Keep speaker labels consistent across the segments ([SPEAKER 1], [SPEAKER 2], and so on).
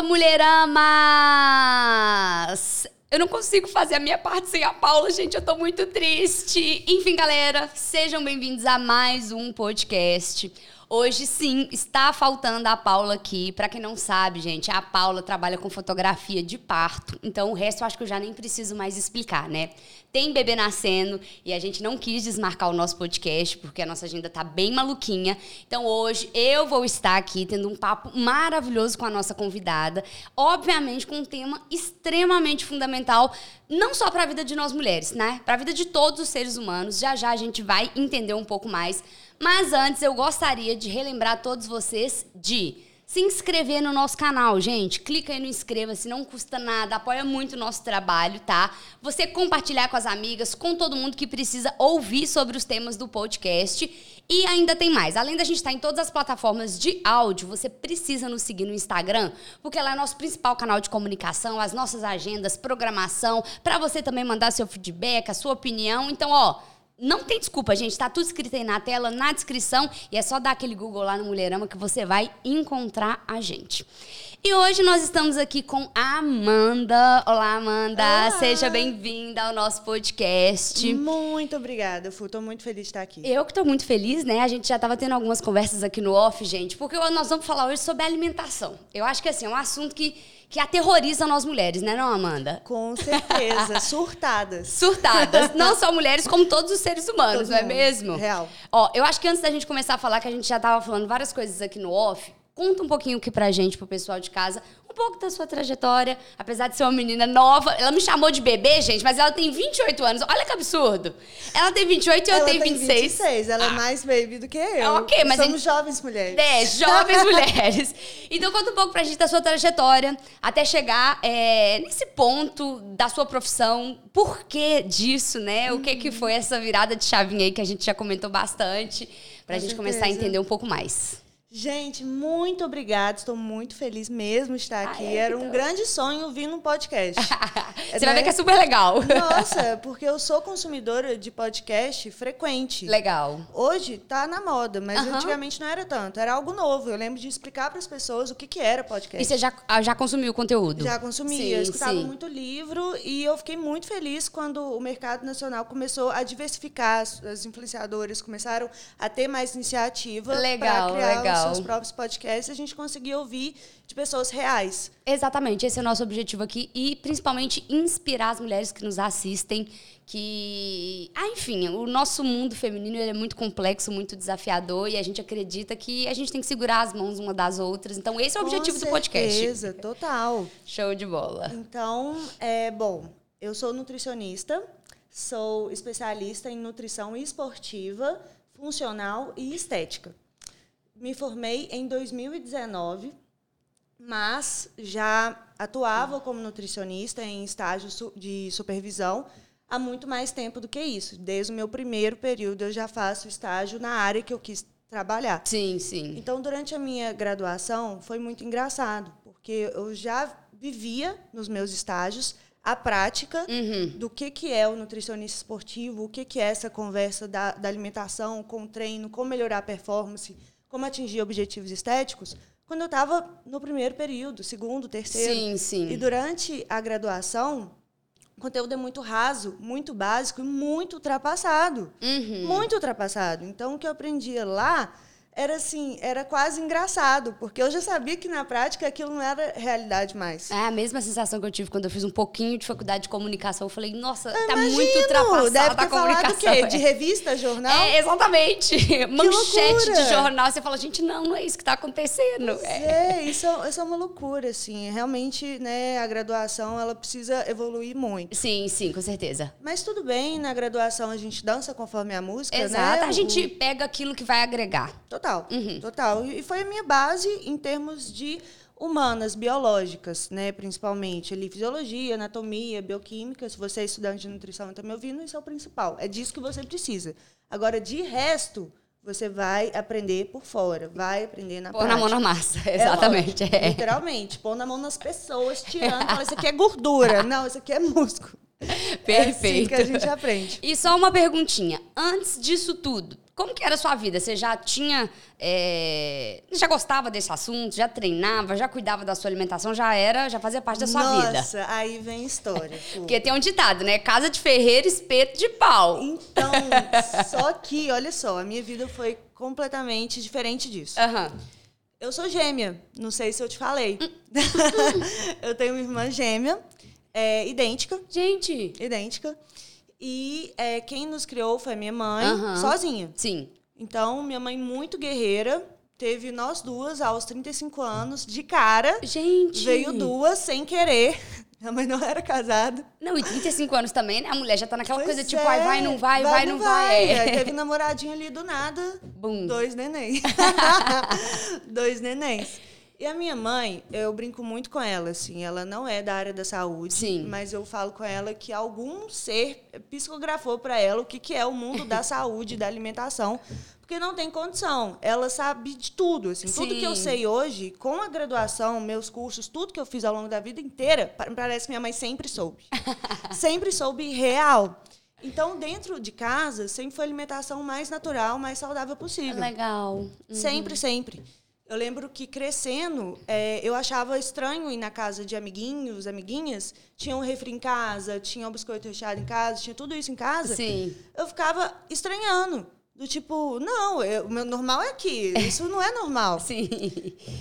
[SPEAKER 1] Fala, mulheramas! Eu não consigo fazer a minha parte sem a Paula, gente, eu tô muito triste. Enfim, galera, sejam bem-vindos a mais um podcast. Hoje sim, está faltando a Paula aqui. Para quem não sabe, gente, a Paula trabalha com fotografia de parto. Então o resto eu acho que eu já nem preciso mais explicar, né? Tem bebê nascendo e a gente não quis desmarcar o nosso podcast porque a nossa agenda tá bem maluquinha. Então hoje eu vou estar aqui tendo um papo maravilhoso com a nossa convidada, obviamente com um tema extremamente fundamental, não só para a vida de nós mulheres, né? Para a vida de todos os seres humanos. Já já a gente vai entender um pouco mais mas antes eu gostaria de relembrar todos vocês de se inscrever no nosso canal, gente. Clica aí no inscreva-se, não custa nada, apoia muito o nosso trabalho, tá? Você compartilhar com as amigas, com todo mundo que precisa ouvir sobre os temas do podcast. E ainda tem mais. Além da gente estar em todas as plataformas de áudio, você precisa nos seguir no Instagram, porque lá é nosso principal canal de comunicação, as nossas agendas, programação, para você também mandar seu feedback, a sua opinião. Então, ó, não tem desculpa, gente. Tá tudo escrito aí na tela, na descrição. E é só dar aquele Google lá no Mulherama que você vai encontrar a gente. E hoje nós estamos aqui com a Amanda. Olá, Amanda. Olá. Seja bem-vinda ao nosso podcast.
[SPEAKER 2] Muito obrigada, Fu. Tô muito feliz de estar aqui.
[SPEAKER 1] Eu que tô muito feliz, né? A gente já tava tendo algumas conversas aqui no off, gente, porque nós vamos falar hoje sobre alimentação. Eu acho que assim, é um assunto que que aterroriza nós mulheres, né, não, Amanda?
[SPEAKER 2] Com certeza. Surtadas.
[SPEAKER 1] Surtadas. Não só mulheres, como todos os seres humanos, Todo não é mundo. mesmo?
[SPEAKER 2] Real.
[SPEAKER 1] Ó, eu acho que antes da gente começar a falar, que a gente já tava falando várias coisas aqui no off, conta um pouquinho aqui pra gente, pro pessoal de casa, um pouco da sua trajetória. Apesar de ser uma menina nova, ela me chamou de bebê, gente, mas ela tem 28 anos. Olha que absurdo. Ela tem 28 e eu tenho tem 26.
[SPEAKER 2] 26. Ela é ah. é mais baby do que eu.
[SPEAKER 1] Ok, mas.
[SPEAKER 2] Somos gente... jovens mulheres.
[SPEAKER 1] É, jovens mulheres. Então conta um pouco pra gente da sua trajetória até chegar é, nesse ponto da sua profissão. Por que disso, né? O que, que foi essa virada de chavinha aí que a gente já comentou bastante, pra Com gente certeza. começar a entender um pouco mais.
[SPEAKER 2] Gente, muito obrigada. Estou muito feliz mesmo de estar aqui. Ah, é, Era um então. grande sonho vir num podcast.
[SPEAKER 1] Você né? vai ver que é super legal.
[SPEAKER 2] Nossa, porque eu sou consumidora de podcast frequente.
[SPEAKER 1] Legal.
[SPEAKER 2] Hoje tá na moda, mas uhum. antigamente não era tanto. Era algo novo. Eu lembro de explicar para as pessoas o que, que era podcast.
[SPEAKER 1] E você já, ah, já consumiu conteúdo?
[SPEAKER 2] Já consumia. Sim, eu escutava sim. muito livro e eu fiquei muito feliz quando o mercado nacional começou a diversificar. As influenciadoras começaram a ter mais iniciativa.
[SPEAKER 1] Legal, legal
[SPEAKER 2] seus próprios podcasts, a gente conseguir ouvir de pessoas reais.
[SPEAKER 1] Exatamente, esse é o nosso objetivo aqui e principalmente inspirar as mulheres que nos assistem, que, ah, enfim, o nosso mundo feminino é muito complexo, muito desafiador e a gente acredita que a gente tem que segurar as mãos uma das outras. Então esse é o objetivo
[SPEAKER 2] Com
[SPEAKER 1] do podcast.
[SPEAKER 2] Certeza, total.
[SPEAKER 1] Show de bola.
[SPEAKER 2] Então, é bom. Eu sou nutricionista, sou especialista em nutrição esportiva, funcional e estética me formei em 2019, mas já atuava como nutricionista em estágio de supervisão há muito mais tempo do que isso. Desde o meu primeiro período eu já faço estágio na área que eu quis trabalhar.
[SPEAKER 1] Sim, sim.
[SPEAKER 2] Então, durante a minha graduação, foi muito engraçado, porque eu já vivia nos meus estágios a prática uhum. do que, que é o nutricionista esportivo, o que, que é essa conversa da, da alimentação com o treino, como melhorar a performance, como atingir objetivos estéticos quando eu estava no primeiro período, segundo, terceiro.
[SPEAKER 1] Sim, sim.
[SPEAKER 2] E durante a graduação, o conteúdo é muito raso, muito básico e muito ultrapassado.
[SPEAKER 1] Uhum.
[SPEAKER 2] Muito ultrapassado. Então, o que eu aprendia lá era assim, era quase engraçado, porque eu já sabia que na prática aquilo não era realidade mais.
[SPEAKER 1] É a mesma sensação que eu tive quando eu fiz um pouquinho de faculdade de comunicação. Eu falei, nossa, tá muito ultrapassado
[SPEAKER 2] deve ter
[SPEAKER 1] a comunicação.
[SPEAKER 2] o quê? De revista, jornal?
[SPEAKER 1] É, exatamente. Manchete de jornal. Você fala, gente, não, não é isso que está acontecendo.
[SPEAKER 2] É, é isso, é, isso é uma loucura, assim. Realmente, né, a graduação, ela precisa evoluir muito.
[SPEAKER 1] Sim, sim, com certeza.
[SPEAKER 2] Mas tudo bem, na graduação a gente dança conforme a música,
[SPEAKER 1] Exato,
[SPEAKER 2] né?
[SPEAKER 1] a gente pega aquilo que vai agregar.
[SPEAKER 2] Total, uhum. total. E foi a minha base em termos de humanas, biológicas, né, principalmente. Ali, fisiologia, anatomia, bioquímica. Se você é estudante de nutrição e está me ouvindo, isso é o principal. É disso que você precisa. Agora, de resto, você vai aprender por fora, vai aprender na
[SPEAKER 1] Pôr prática. na mão na massa, exatamente.
[SPEAKER 2] É, é. Literalmente, pôr na mão nas pessoas, tirando, fala, isso aqui é gordura. Não, isso aqui é músculo.
[SPEAKER 1] Perfeito.
[SPEAKER 2] É assim que a gente aprende.
[SPEAKER 1] E só uma perguntinha. Antes disso tudo, como que era a sua vida? Você já tinha. É... Já gostava desse assunto? Já treinava? Já cuidava da sua alimentação? Já era, já fazia parte da sua
[SPEAKER 2] Nossa,
[SPEAKER 1] vida?
[SPEAKER 2] Nossa, aí vem história.
[SPEAKER 1] Porque tem um ditado, né? Casa de ferreiro, espeto de pau.
[SPEAKER 2] Então, só que, olha só, a minha vida foi completamente diferente disso.
[SPEAKER 1] Aham.
[SPEAKER 2] Eu sou gêmea, não sei se eu te falei. eu tenho uma irmã gêmea, é, idêntica,
[SPEAKER 1] Gente.
[SPEAKER 2] idêntica. E é, quem nos criou foi minha mãe, sozinha.
[SPEAKER 1] Sim.
[SPEAKER 2] Então, minha mãe muito guerreira, teve nós duas aos 35 anos, de cara.
[SPEAKER 1] Gente.
[SPEAKER 2] Veio duas sem querer. Minha mãe não era casada.
[SPEAKER 1] Não, e 35 anos também, né? A mulher já tá naquela
[SPEAKER 2] Pois
[SPEAKER 1] coisa tipo,
[SPEAKER 2] é,
[SPEAKER 1] ai, vai, não vai, vai, não vai.
[SPEAKER 2] Aí
[SPEAKER 1] É.
[SPEAKER 2] teve namoradinho ali do nada,
[SPEAKER 1] Bum.
[SPEAKER 2] dois nenéns. dois nenéns. E a minha mãe, eu brinco muito com ela, assim, ela não é da área da saúde,
[SPEAKER 1] Sim.
[SPEAKER 2] mas eu falo com ela que algum ser psicografou para ela o que, que é o mundo da saúde e da alimentação, porque não tem condição. Ela sabe de tudo, assim, tudo que eu
[SPEAKER 1] Sim.
[SPEAKER 2] sei hoje, com a graduação, meus cursos, tudo que eu fiz ao longo da vida inteira, pa- parece que minha mãe sempre soube. sempre soube real. Então, dentro de casa, sempre foi a alimentação mais natural, mais saudável possível.
[SPEAKER 1] Legal.
[SPEAKER 2] Sempre, sempre. Eu lembro que crescendo, é, eu achava estranho ir na casa de amiguinhos, amiguinhas. Tinha um refri em casa, tinha um biscoito recheado em casa, tinha tudo isso em casa.
[SPEAKER 1] Sim.
[SPEAKER 2] Eu ficava estranhando. Do tipo, não, eu- o meu normal é aqui. Isso não é normal.
[SPEAKER 1] Sim.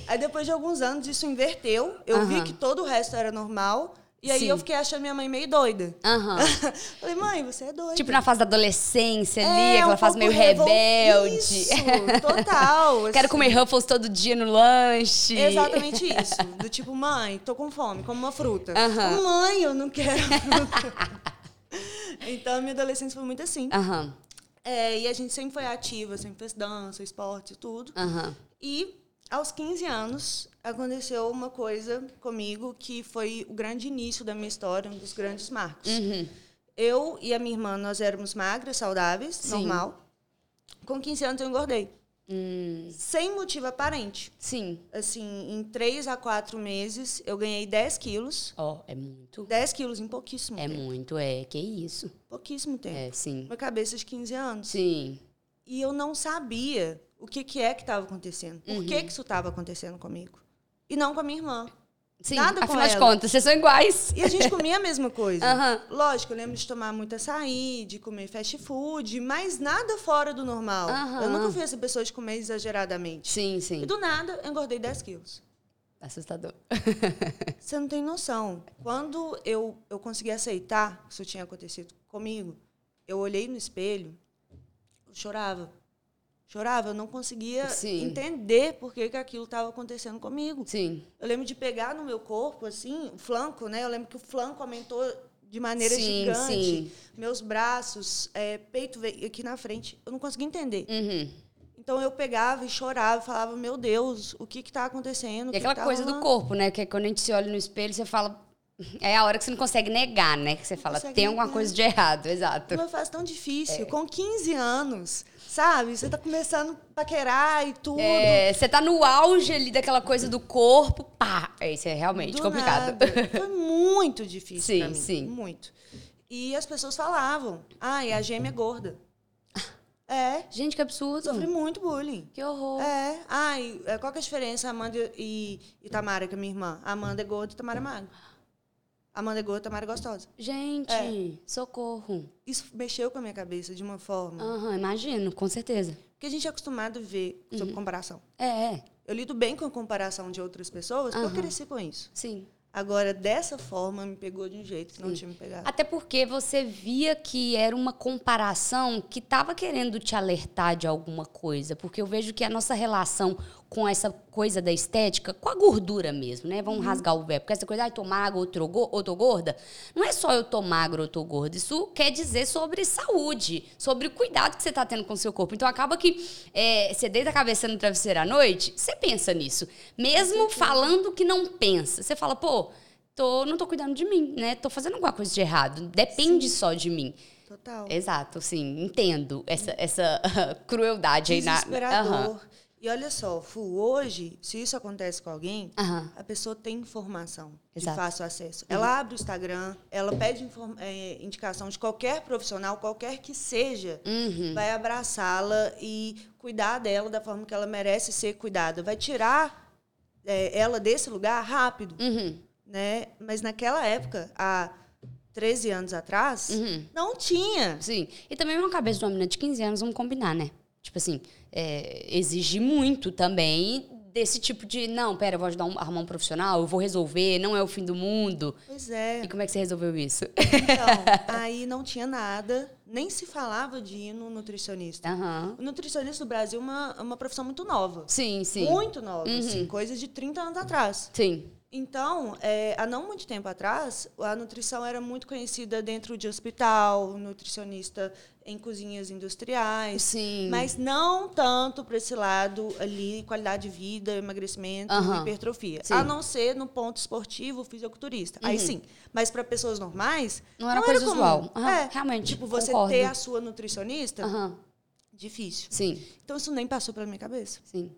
[SPEAKER 2] Aí depois de alguns anos isso inverteu. Eu vi que todo o resto era normal. E aí
[SPEAKER 1] Sim.
[SPEAKER 2] eu fiquei achando minha mãe meio doida.
[SPEAKER 1] Aham.
[SPEAKER 2] Falei, mãe, você é doida.
[SPEAKER 1] Tipo na fase da adolescência ali,
[SPEAKER 2] É,
[SPEAKER 1] aquela
[SPEAKER 2] um
[SPEAKER 1] fase meio rebelde.
[SPEAKER 2] Isso, total.
[SPEAKER 1] Quero
[SPEAKER 2] assim.
[SPEAKER 1] comer Ruffles todo dia no lanche.
[SPEAKER 2] Exatamente isso. Do tipo, mãe, tô com fome, como uma fruta.
[SPEAKER 1] Aham.
[SPEAKER 2] Mãe, eu não quero fruta. então, a minha adolescência foi muito assim.
[SPEAKER 1] Aham.
[SPEAKER 2] É, e a gente sempre foi ativa, sempre fez dança, esporte, tudo.
[SPEAKER 1] Aham.
[SPEAKER 2] E aos 15 anos aconteceu uma coisa comigo que foi o grande início da minha história, um dos grandes marcos.
[SPEAKER 1] Uhum.
[SPEAKER 2] Eu e a minha irmã, nós éramos magras, saudáveis,
[SPEAKER 1] Sim.
[SPEAKER 2] normal. Com 15 anos eu engordei.
[SPEAKER 1] Hum,
[SPEAKER 2] Sem motivo aparente.
[SPEAKER 1] sim.
[SPEAKER 2] Assim, em 3 a 4 meses, eu ganhei 10 quilos.
[SPEAKER 1] Ó, é muito.
[SPEAKER 2] 10 quilos em pouquíssimo
[SPEAKER 1] É
[SPEAKER 2] tempo.
[SPEAKER 1] muito, é. Que isso.
[SPEAKER 2] Pouquíssimo tempo.
[SPEAKER 1] É, sim.
[SPEAKER 2] Uma cabeça de 15 anos.
[SPEAKER 1] Sim.
[SPEAKER 2] E eu não sabia o que, que é que estava acontecendo. Por
[SPEAKER 1] Uhum.
[SPEAKER 2] que, que isso estava acontecendo comigo? E não com a minha irmã.
[SPEAKER 1] Sim,
[SPEAKER 2] Nada com
[SPEAKER 1] afinal de contas, vocês são iguais.
[SPEAKER 2] E a gente comia a mesma coisa.
[SPEAKER 1] Aham.
[SPEAKER 2] Lógico, eu lembro de tomar muito açaí, de comer fast food, mas nada fora do normal.
[SPEAKER 1] Aham.
[SPEAKER 2] Eu nunca fui essa pessoa de comer exageradamente.
[SPEAKER 1] Sim, sim.
[SPEAKER 2] E do nada, eu engordei 10 quilos.
[SPEAKER 1] Assustador.
[SPEAKER 2] Você não tem noção. Quando eu, eu consegui aceitar que isso tinha acontecido comigo, eu olhei no espelho, eu chorava. Chorava, eu não conseguia
[SPEAKER 1] Sim.
[SPEAKER 2] entender por que, que aquilo estava acontecendo comigo.
[SPEAKER 1] Sim.
[SPEAKER 2] Eu lembro de pegar no meu corpo, assim, o flanco, né? Eu lembro que o flanco aumentou de maneira
[SPEAKER 1] Sim,
[SPEAKER 2] gigante.
[SPEAKER 1] sim.
[SPEAKER 2] Meus braços, é, peito veio aqui na frente. Eu não conseguia entender.
[SPEAKER 1] Uhum.
[SPEAKER 2] Então eu pegava e chorava, falava, meu Deus, o que está acontecendo?
[SPEAKER 1] E
[SPEAKER 2] que
[SPEAKER 1] aquela
[SPEAKER 2] que tá
[SPEAKER 1] coisa do
[SPEAKER 2] rolando?"
[SPEAKER 1] corpo, né? Que é quando a gente se olha no espelho, você fala. É a hora que você não consegue negar, né? Que você fala,
[SPEAKER 2] consegue
[SPEAKER 1] tem alguma
[SPEAKER 2] negar.
[SPEAKER 1] coisa de errado, exato.
[SPEAKER 2] Uma fase tão
[SPEAKER 1] É.
[SPEAKER 2] difícil, com 15 anos, sabe? Você tá começando a paquerar e tudo.
[SPEAKER 1] É, você tá no auge ali daquela coisa do corpo, pá! É, Isso é realmente
[SPEAKER 2] do
[SPEAKER 1] complicado.
[SPEAKER 2] nada. Foi muito difícil
[SPEAKER 1] Sim,
[SPEAKER 2] mim.
[SPEAKER 1] sim.
[SPEAKER 2] Muito. E as pessoas falavam, ai, a gêmea é gorda. É,
[SPEAKER 1] Gente, que absurdo.
[SPEAKER 2] sofri muito bullying.
[SPEAKER 1] Que horror.
[SPEAKER 2] É, ai, é, qual que é a diferença, Amanda e, e Tamara, que é minha irmã? A Amanda é gorda e Tamara é magra. Amanda é gorda, Tamara é gostosa.
[SPEAKER 1] Gente,
[SPEAKER 2] É.
[SPEAKER 1] socorro.
[SPEAKER 2] Isso mexeu com a minha cabeça de uma forma.
[SPEAKER 1] Aham, imagino, com certeza.
[SPEAKER 2] Porque a gente é acostumado a ver
[SPEAKER 1] Uhum.
[SPEAKER 2] sobre comparação.
[SPEAKER 1] É, é,
[SPEAKER 2] Eu lido bem com a comparação de outras pessoas, porque
[SPEAKER 1] Aham.
[SPEAKER 2] eu cresci com isso.
[SPEAKER 1] sim.
[SPEAKER 2] Agora, dessa forma, me pegou de um jeito que não tinha me pegado.
[SPEAKER 1] Até porque você via que era uma comparação que estava querendo te alertar de alguma coisa. Porque eu vejo que a nossa relação com essa coisa da estética, com a gordura mesmo, né?
[SPEAKER 2] Uhum.
[SPEAKER 1] Vamos rasgar o verbo. Porque essa coisa, ai, tô magra ou tô, go- ou tô gorda. Não é só eu tô magra ou tô gorda. Isso quer dizer sobre saúde, sobre o cuidado que você tá tendo com o seu corpo. Então acaba que é, você deita a cabeça no travesseiro à noite, você pensa nisso. Mesmo falando que não pensa. Você fala, pô, tô, não tô cuidando de mim, né? Tô fazendo alguma coisa de errado. Depende só de mim.
[SPEAKER 2] Total.
[SPEAKER 1] Exato, sim, entendo essa, essa crueldade aí na.
[SPEAKER 2] Desesperador.
[SPEAKER 1] Aham.
[SPEAKER 2] E olha só, Fu, hoje, se isso acontece com alguém, a pessoa tem informação
[SPEAKER 1] Exato.
[SPEAKER 2] de fácil acesso. Ela abre o Instagram, ela pede eh, indicação de qualquer profissional, qualquer que seja,
[SPEAKER 1] Uhum.
[SPEAKER 2] vai abraçá-la e cuidar dela da forma que ela merece ser cuidada. Vai tirar eh, ela desse lugar rápido,
[SPEAKER 1] Uhum.
[SPEAKER 2] né? Mas naquela época, há 13 anos atrás,
[SPEAKER 1] Uhum.
[SPEAKER 2] não tinha.
[SPEAKER 1] Sim. E também uma cabeça de uma menina de 15 anos, vamos combinar, né? Tipo assim, é, exige muito também desse tipo de, não, pera, eu vou ajudar um, arrumar um profissional, eu vou resolver, não é o fim do mundo.
[SPEAKER 2] Pois é.
[SPEAKER 1] E como é que você resolveu isso?
[SPEAKER 2] Então, aí não tinha nada, nem se falava de ir no nutricionista.
[SPEAKER 1] Aham.
[SPEAKER 2] O nutricionista do Brasil é uma, é uma profissão muito nova.
[SPEAKER 1] Sim, sim.
[SPEAKER 2] Muito nova,
[SPEAKER 1] Uhum.
[SPEAKER 2] assim, coisa de 30 anos atrás.
[SPEAKER 1] Sim.
[SPEAKER 2] Então, é, há não muito tempo atrás, a nutrição era muito conhecida dentro de hospital, nutricionista em cozinhas industriais.
[SPEAKER 1] Sim.
[SPEAKER 2] Mas não tanto para esse lado ali, qualidade de vida, emagrecimento,
[SPEAKER 1] Aham.
[SPEAKER 2] hipertrofia.
[SPEAKER 1] Sim.
[SPEAKER 2] A não ser no ponto esportivo, fisiculturista. Aí
[SPEAKER 1] Uhum.
[SPEAKER 2] sim. Mas para pessoas normais,
[SPEAKER 1] Não era coisa
[SPEAKER 2] comum.
[SPEAKER 1] usual. Aham,
[SPEAKER 2] É,
[SPEAKER 1] realmente,
[SPEAKER 2] Tipo, você
[SPEAKER 1] concordo.
[SPEAKER 2] ter a sua nutricionista, difícil.
[SPEAKER 1] Sim,
[SPEAKER 2] Então isso nem passou pela minha cabeça.
[SPEAKER 1] sim.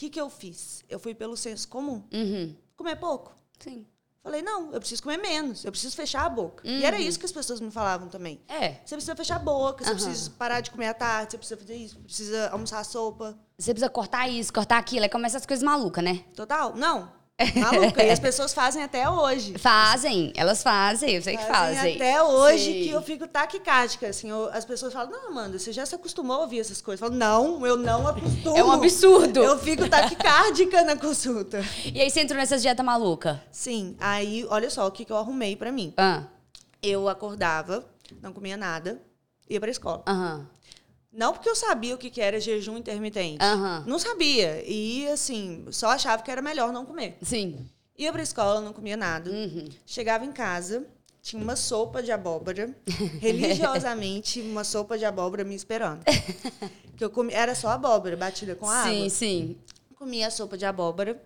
[SPEAKER 2] O que, que eu fiz? Eu fui pelo senso comum.
[SPEAKER 1] Uhum.
[SPEAKER 2] Comer pouco.
[SPEAKER 1] Sim.
[SPEAKER 2] Falei, não, eu preciso comer menos, eu preciso fechar a boca. E era isso que as pessoas me falavam também.
[SPEAKER 1] É.
[SPEAKER 2] Você precisa fechar a boca, você
[SPEAKER 1] Aham.
[SPEAKER 2] precisa parar de comer à tarde, você precisa fazer isso, precisa almoçar sopa.
[SPEAKER 1] Você precisa cortar isso, cortar aquilo, aí começa as coisas malucas, né?
[SPEAKER 2] Total? Não. Maluca. e as pessoas fazem até hoje.
[SPEAKER 1] Fazem, elas fazem, eu sei que fazem.
[SPEAKER 2] Até hoje
[SPEAKER 1] Sei.
[SPEAKER 2] que eu fico taquicárdica, assim. eu- as pessoas falam, não, Amanda, você já se acostumou a ouvir essas coisas. Eu falo, não, eu não acostumo.
[SPEAKER 1] É um absurdo.
[SPEAKER 2] Eu fico taquicárdica na consulta.
[SPEAKER 1] E aí você entrou nessas dieta maluca?
[SPEAKER 2] Sim, aí, olha só o que, que eu arrumei pra mim.
[SPEAKER 1] Ah,
[SPEAKER 2] Eu acordava, não comia nada, ia pra escola.
[SPEAKER 1] aham,
[SPEAKER 2] Não porque eu sabia o que, que era jejum intermitente.
[SPEAKER 1] aham.
[SPEAKER 2] Não sabia. E, assim, só achava que era melhor não comer.
[SPEAKER 1] Sim.
[SPEAKER 2] Ia pra escola, não comia nada.
[SPEAKER 1] Uhum.
[SPEAKER 2] Chegava em casa, tinha uma sopa de abóbora, religiosamente, uma sopa de abóbora me esperando. que eu comi, era só abóbora, batida com água.
[SPEAKER 1] Sim, sim.
[SPEAKER 2] Comia a sopa de abóbora.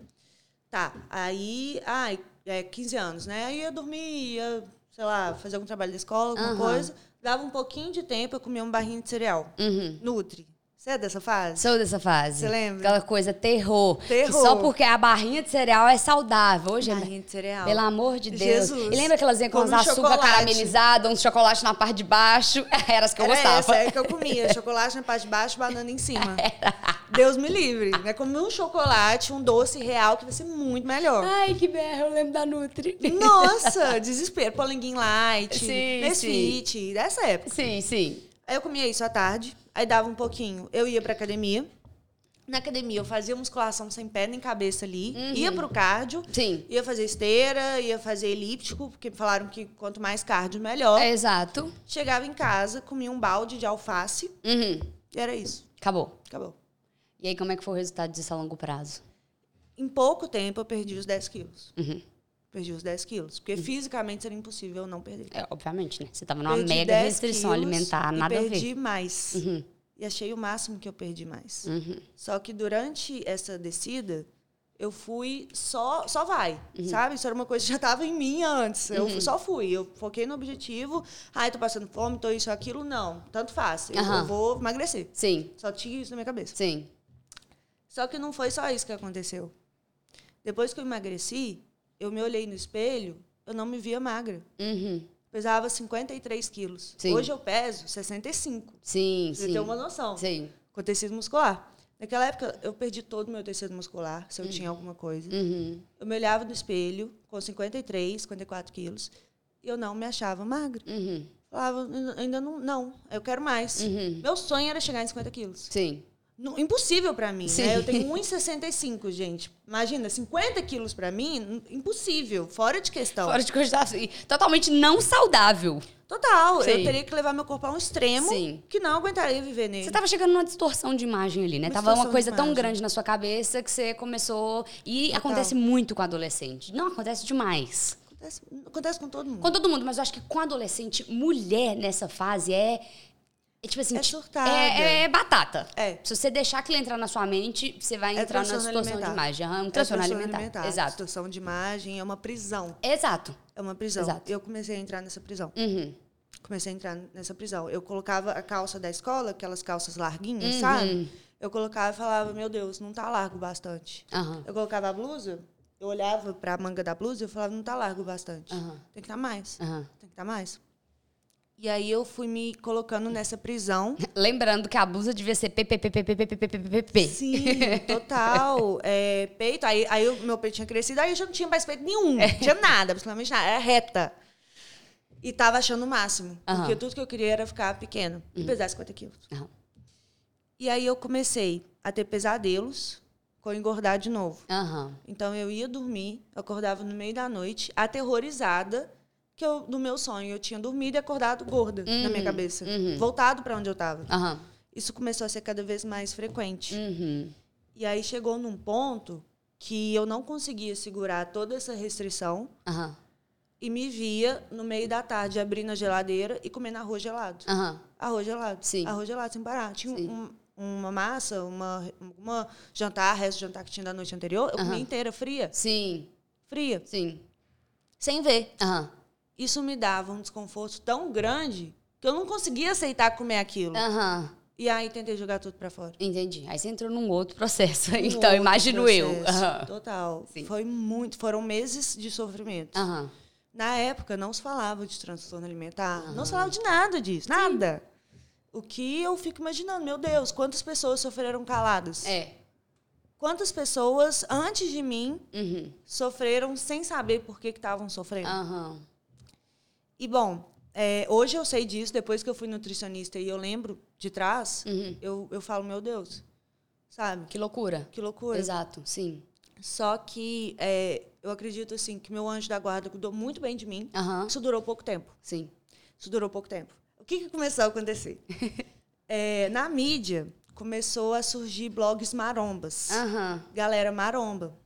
[SPEAKER 2] Tá, aí, ai, é 15 anos, né? Aí eu dormia, ia, sei lá, fazer algum trabalho da escola, alguma
[SPEAKER 1] Aham.
[SPEAKER 2] coisa. Dava um pouquinho de tempo, eu comia um barrinho de cereal.
[SPEAKER 1] Uhum.
[SPEAKER 2] Nutri. Você é dessa fase?
[SPEAKER 1] Sou dessa fase.
[SPEAKER 2] Você lembra?
[SPEAKER 1] Aquela coisa terror.
[SPEAKER 2] Terror.
[SPEAKER 1] Só porque a barrinha de cereal é saudável. Hoje, é-
[SPEAKER 2] Barrinha de cereal.
[SPEAKER 1] pelo amor de Deus.
[SPEAKER 2] Jesus.
[SPEAKER 1] E lembra que elas vinham com
[SPEAKER 2] um
[SPEAKER 1] açúcar
[SPEAKER 2] chocolate.
[SPEAKER 1] caramelizados, uns chocolates na parte de baixo? Era as que eu
[SPEAKER 2] Era
[SPEAKER 1] gostava.
[SPEAKER 2] essa, é que eu comia. Chocolate na parte de baixo, banana em cima. Deus me livre. É comer um chocolate, um doce real, que vai ser muito melhor.
[SPEAKER 1] Ai, que berra, eu lembro da Nutri.
[SPEAKER 2] Nossa, desespero. Polenguinho light,
[SPEAKER 1] Sim,
[SPEAKER 2] Nesfit, dessa época.
[SPEAKER 1] Sim, sim.
[SPEAKER 2] Aí eu comia isso à tarde, aí dava um pouquinho. Eu ia pra academia. Na academia eu fazia musculação sem pé nem cabeça ali.
[SPEAKER 1] Uhum.
[SPEAKER 2] Ia pro cardio.
[SPEAKER 1] Sim.
[SPEAKER 2] Ia fazer esteira, ia fazer elíptico, porque falaram que quanto mais cardio, melhor.
[SPEAKER 1] É, exato.
[SPEAKER 2] Chegava em casa, comia um balde de alface
[SPEAKER 1] Uhum.
[SPEAKER 2] e era isso.
[SPEAKER 1] Acabou.
[SPEAKER 2] Acabou.
[SPEAKER 1] E aí, como é que foi o resultado disso a longo prazo?
[SPEAKER 2] Em pouco tempo eu perdi os 10 quilos.
[SPEAKER 1] Uhum.
[SPEAKER 2] Perdi os 10 quilos. Porque fisicamente seria impossível eu não perder.
[SPEAKER 1] É, obviamente, né? Você tava numa
[SPEAKER 2] Perdi
[SPEAKER 1] mega
[SPEAKER 2] 10
[SPEAKER 1] restrição alimentar, nada a
[SPEAKER 2] perdi
[SPEAKER 1] ver.
[SPEAKER 2] mais.
[SPEAKER 1] Uhum.
[SPEAKER 2] E achei o máximo que eu perdi mais.
[SPEAKER 1] Uhum.
[SPEAKER 2] Só que durante essa descida, eu fui só, só vai, sabe? Isso era uma coisa que já estava em mim antes. Eu
[SPEAKER 1] Uhum.
[SPEAKER 2] só fui. Eu foquei no objetivo. Ai, tô passando fome, tô isso, aquilo. Não, tanto faz. Eu, eu vou emagrecer.
[SPEAKER 1] Sim,
[SPEAKER 2] Só tinha isso na minha cabeça.
[SPEAKER 1] sim.
[SPEAKER 2] Só que não foi só isso que aconteceu. Depois que eu emagreci, eu me olhei no espelho, eu não me via magra.
[SPEAKER 1] Uhum.
[SPEAKER 2] Pesava 53 quilos.
[SPEAKER 1] Sim.
[SPEAKER 2] Hoje eu peso 65.
[SPEAKER 1] Sim,
[SPEAKER 2] você
[SPEAKER 1] sim.
[SPEAKER 2] ter uma noção.
[SPEAKER 1] Sim.
[SPEAKER 2] Com tecido muscular. Naquela época, eu perdi todo o meu tecido muscular, se eu tinha alguma coisa.
[SPEAKER 1] Uhum.
[SPEAKER 2] Eu me olhava no espelho, com 53, 54 quilos, e eu não me achava magra.
[SPEAKER 1] Uhum.
[SPEAKER 2] Falava, "Ainda- ainda não, não, eu quero mais.
[SPEAKER 1] Uhum.
[SPEAKER 2] Meu sonho era chegar em 50 quilos.
[SPEAKER 1] Sim.
[SPEAKER 2] Não- impossível pra mim, né? Eu tenho 1,65, gente. Imagina, 50 quilos pra mim, impossível, fora de questão.
[SPEAKER 1] Fora de assim, Totalmente não saudável.
[SPEAKER 2] Total, eu
[SPEAKER 1] Sim.
[SPEAKER 2] teria que levar meu corpo a um extremo
[SPEAKER 1] Sim.
[SPEAKER 2] que não aguentaria viver nele.
[SPEAKER 1] Você tava chegando numa distorção de imagem ali, né?
[SPEAKER 2] Uma
[SPEAKER 1] tava uma coisa tão grande na sua cabeça que você começou. E
[SPEAKER 2] Total.
[SPEAKER 1] acontece muito com adolescente. Não, acontece demais.
[SPEAKER 2] Acontece, acontece com todo mundo.
[SPEAKER 1] Com todo mundo, mas eu acho que com adolescente, mulher nessa fase é. É tipo assim.
[SPEAKER 2] É surtada.
[SPEAKER 1] É, é batata.
[SPEAKER 2] É.
[SPEAKER 1] Se você deixar aquilo entrar na sua mente, você vai
[SPEAKER 2] É
[SPEAKER 1] entrar na situação
[SPEAKER 2] alimentar.
[SPEAKER 1] de imagem. Aham, um
[SPEAKER 2] É
[SPEAKER 1] transtorno
[SPEAKER 2] transtorno
[SPEAKER 1] alimentar. Exato.
[SPEAKER 2] Distorção de imagem é uma prisão.
[SPEAKER 1] Exato.
[SPEAKER 2] É uma prisão.
[SPEAKER 1] Exato.
[SPEAKER 2] Eu comecei a entrar nessa prisão.
[SPEAKER 1] Uhum.
[SPEAKER 2] Comecei a entrar nessa prisão. Eu colocava a calça da escola, aquelas calças larguinhas,
[SPEAKER 1] Uhum.
[SPEAKER 2] sabe? eu colocava e falava, meu Deus, não tá largo bastante. Eu colocava a blusa, eu olhava pra manga da blusa e eu falava, não tá largo bastante. Tem que estar mais.
[SPEAKER 1] Aham.
[SPEAKER 2] Tem que estar mais. E aí eu fui me colocando nessa prisão.
[SPEAKER 1] Lembrando que a blusa devia ser PPPPPPPPPP.
[SPEAKER 2] Sim, total. É, peito, aí, aí o meu peito tinha crescido, aí eu já não tinha mais peito nenhum. Não tinha nada, absolutamente nada. Era reta. E tava achando o máximo. Porque
[SPEAKER 1] Aham.
[SPEAKER 2] tudo que eu queria era ficar pequeno. E pesar 50 quilos.
[SPEAKER 1] Aham.
[SPEAKER 2] E aí eu comecei a ter pesadelos com engordar de novo. Então eu ia dormir, acordava no meio da noite, aterrorizada, que eu, no meu sonho eu tinha dormido e acordado gorda na minha cabeça. Voltado para onde eu tava.
[SPEAKER 1] Aham.
[SPEAKER 2] Isso começou a ser cada vez mais frequente.
[SPEAKER 1] Uhum.
[SPEAKER 2] E aí chegou num ponto que eu não conseguia segurar toda essa restrição e me via no meio da tarde abrindo a geladeira e comendo arroz gelado. Arroz gelado.
[SPEAKER 1] Sim.
[SPEAKER 2] Arroz gelado sem parar. Tinha um- uma massa, uma, uma jantar, resto de jantar que tinha da noite anterior, eu comia inteira, fria.
[SPEAKER 1] Sim.
[SPEAKER 2] Fria.
[SPEAKER 1] Sim.
[SPEAKER 2] Sem ver.
[SPEAKER 1] Aham.
[SPEAKER 2] Isso me dava um desconforto tão grande que eu não conseguia aceitar comer aquilo.
[SPEAKER 1] Aham.
[SPEAKER 2] E aí tentei jogar tudo pra fora.
[SPEAKER 1] Entendi. Aí você entrou num outro processo.
[SPEAKER 2] Um
[SPEAKER 1] então,
[SPEAKER 2] outro
[SPEAKER 1] imagino eu.
[SPEAKER 2] processo,
[SPEAKER 1] Aham.
[SPEAKER 2] Total.
[SPEAKER 1] Sim.
[SPEAKER 2] Foi muito, foram meses de sofrimento.
[SPEAKER 1] Aham.
[SPEAKER 2] Na época não se falava de transtorno alimentar, não se falava de nada disso, nada. O que eu fico imaginando, meu Deus, quantas pessoas sofreram caladas?
[SPEAKER 1] É.
[SPEAKER 2] Quantas pessoas antes de mim
[SPEAKER 1] Uhum.
[SPEAKER 2] sofreram sem saber por que que estavam sofrendo?
[SPEAKER 1] Aham.
[SPEAKER 2] E bom, é, hoje eu sei disso, depois que eu fui nutricionista e eu lembro de trás,
[SPEAKER 1] Uhum.
[SPEAKER 2] eu, eu falo, meu Deus, sabe?
[SPEAKER 1] Que loucura.
[SPEAKER 2] Que loucura.
[SPEAKER 1] Exato. Sim.
[SPEAKER 2] Só que é, eu acredito assim que meu anjo da guarda cuidou muito bem de mim.
[SPEAKER 1] Aham.
[SPEAKER 2] Isso durou pouco tempo.
[SPEAKER 1] Sim.
[SPEAKER 2] Isso durou pouco tempo. O que, que começou a acontecer? É, na mídia, começou a surgir blogs marombas.
[SPEAKER 1] Aham.
[SPEAKER 2] Galera maromba.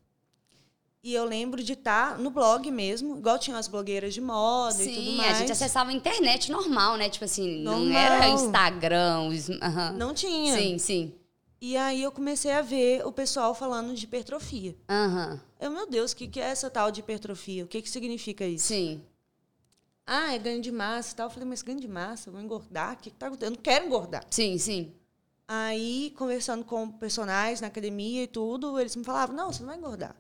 [SPEAKER 2] E eu lembro de estar no blog mesmo, igual tinha as blogueiras de moda e tudo
[SPEAKER 1] Sim,
[SPEAKER 2] mais.
[SPEAKER 1] a gente acessava a internet normal, né? Tipo assim, não
[SPEAKER 2] Normal.
[SPEAKER 1] era Instagram. os- Aham.
[SPEAKER 2] Não tinha.
[SPEAKER 1] Sim, sim.
[SPEAKER 2] E aí eu comecei a ver o pessoal falando de hipertrofia.
[SPEAKER 1] Aham.
[SPEAKER 2] Eu, meu Deus, o que, que é essa tal de hipertrofia? O que, que significa isso?
[SPEAKER 1] Sim.
[SPEAKER 2] Ah, é ganho de massa e tal. Eu falei, mas ganho de massa? Eu vou engordar? O que, que tá acontecendo? Eu não quero engordar.
[SPEAKER 1] Sim, sim.
[SPEAKER 2] Aí, conversando com personagens na academia e tudo, eles me falavam: não, você não vai engordar.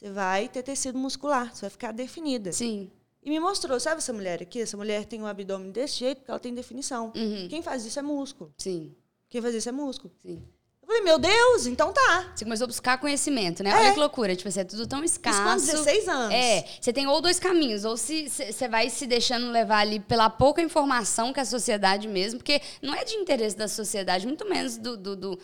[SPEAKER 2] Você vai ter tecido muscular, você vai ficar definida.
[SPEAKER 1] Sim.
[SPEAKER 2] E me mostrou, sabe essa mulher aqui? Essa mulher tem um abdômen desse jeito porque ela tem definição.
[SPEAKER 1] Uhum.
[SPEAKER 2] Quem faz isso é músculo.
[SPEAKER 1] Sim.
[SPEAKER 2] Quem faz isso é músculo.
[SPEAKER 1] Sim.
[SPEAKER 2] Eu falei, meu Deus, então tá.
[SPEAKER 1] Você começou a buscar conhecimento, né? Olha que loucura. Tipo, assim, é tudo tão
[SPEAKER 2] Isso com
[SPEAKER 1] escasso.
[SPEAKER 2] 16 anos.
[SPEAKER 1] É, você tem ou dois caminhos, ou se você vai se deixando levar ali pela pouca informação que a sociedade mesmo, porque não é de interesse da sociedade, muito menos do, do, do,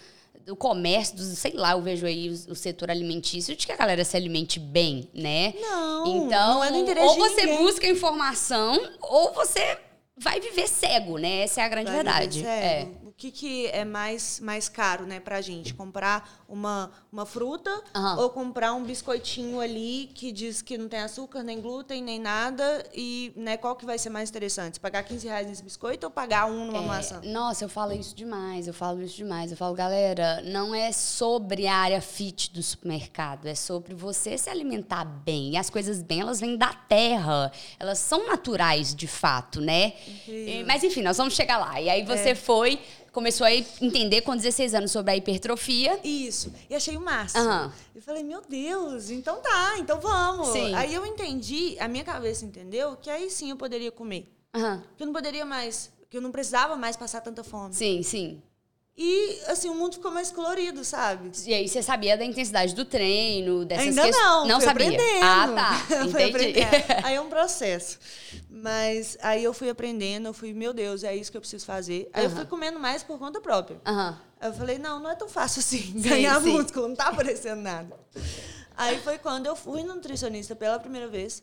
[SPEAKER 1] do comércio, do, sei lá, eu vejo aí o, o setor alimentício, de que a galera se alimente bem, né?
[SPEAKER 2] Não,
[SPEAKER 1] Então,
[SPEAKER 2] não é do interesse
[SPEAKER 1] ou você
[SPEAKER 2] ninguém.
[SPEAKER 1] busca informação, ou você vai viver cego, né? Essa é a grande
[SPEAKER 2] Vai
[SPEAKER 1] verdade. É.
[SPEAKER 2] O que, que é mais, mais caro, né, pra gente? Comprar uma, uma fruta
[SPEAKER 1] Aham.
[SPEAKER 2] ou comprar um biscoitinho ali que diz que não tem açúcar, nem glúten, nem nada. E né, qual que vai ser mais interessante? Pagar 15 reais nesse biscoito ou pagar um numa
[SPEAKER 1] É,
[SPEAKER 2] maçã?
[SPEAKER 1] Nossa, eu falo isso demais, eu falo isso demais. Eu falo, galera, não é sobre a área fit do supermercado, é sobre você se alimentar bem. E as coisas bem, elas vêm da terra. Elas são naturais, de fato, né? E- mas enfim, nós vamos chegar lá. E aí você
[SPEAKER 2] É.
[SPEAKER 1] foi, começou a entender com 16 anos sobre a hipertrofia.
[SPEAKER 2] Isso. E achei o máximo.
[SPEAKER 1] Aham.
[SPEAKER 2] Eu falei, meu Deus, então tá, então vamos.
[SPEAKER 1] Sim.
[SPEAKER 2] Aí eu entendi, a minha cabeça entendeu que aí sim eu poderia comer.
[SPEAKER 1] Aham.
[SPEAKER 2] Que eu não poderia mais, que eu não precisava mais passar tanta fome.
[SPEAKER 1] Sim, sim.
[SPEAKER 2] E assim, o mundo ficou mais colorido, sabe?
[SPEAKER 1] E aí você sabia da intensidade do treino, dessas
[SPEAKER 2] Ainda
[SPEAKER 1] questões?
[SPEAKER 2] não,
[SPEAKER 1] Não sabia.
[SPEAKER 2] aprendendo.
[SPEAKER 1] Ah, tá. Entendi.
[SPEAKER 2] Aí é um processo. Mas aí eu fui aprendendo, eu fui, meu Deus, é isso que eu preciso fazer. Aí eu
[SPEAKER 1] Aham.
[SPEAKER 2] fui comendo mais por conta própria.
[SPEAKER 1] Aham.
[SPEAKER 2] Eu falei, não, não é tão fácil assim ganhar
[SPEAKER 1] sim.
[SPEAKER 2] músculo, não tá aparecendo nada. Aí foi quando eu fui no nutricionista pela primeira vez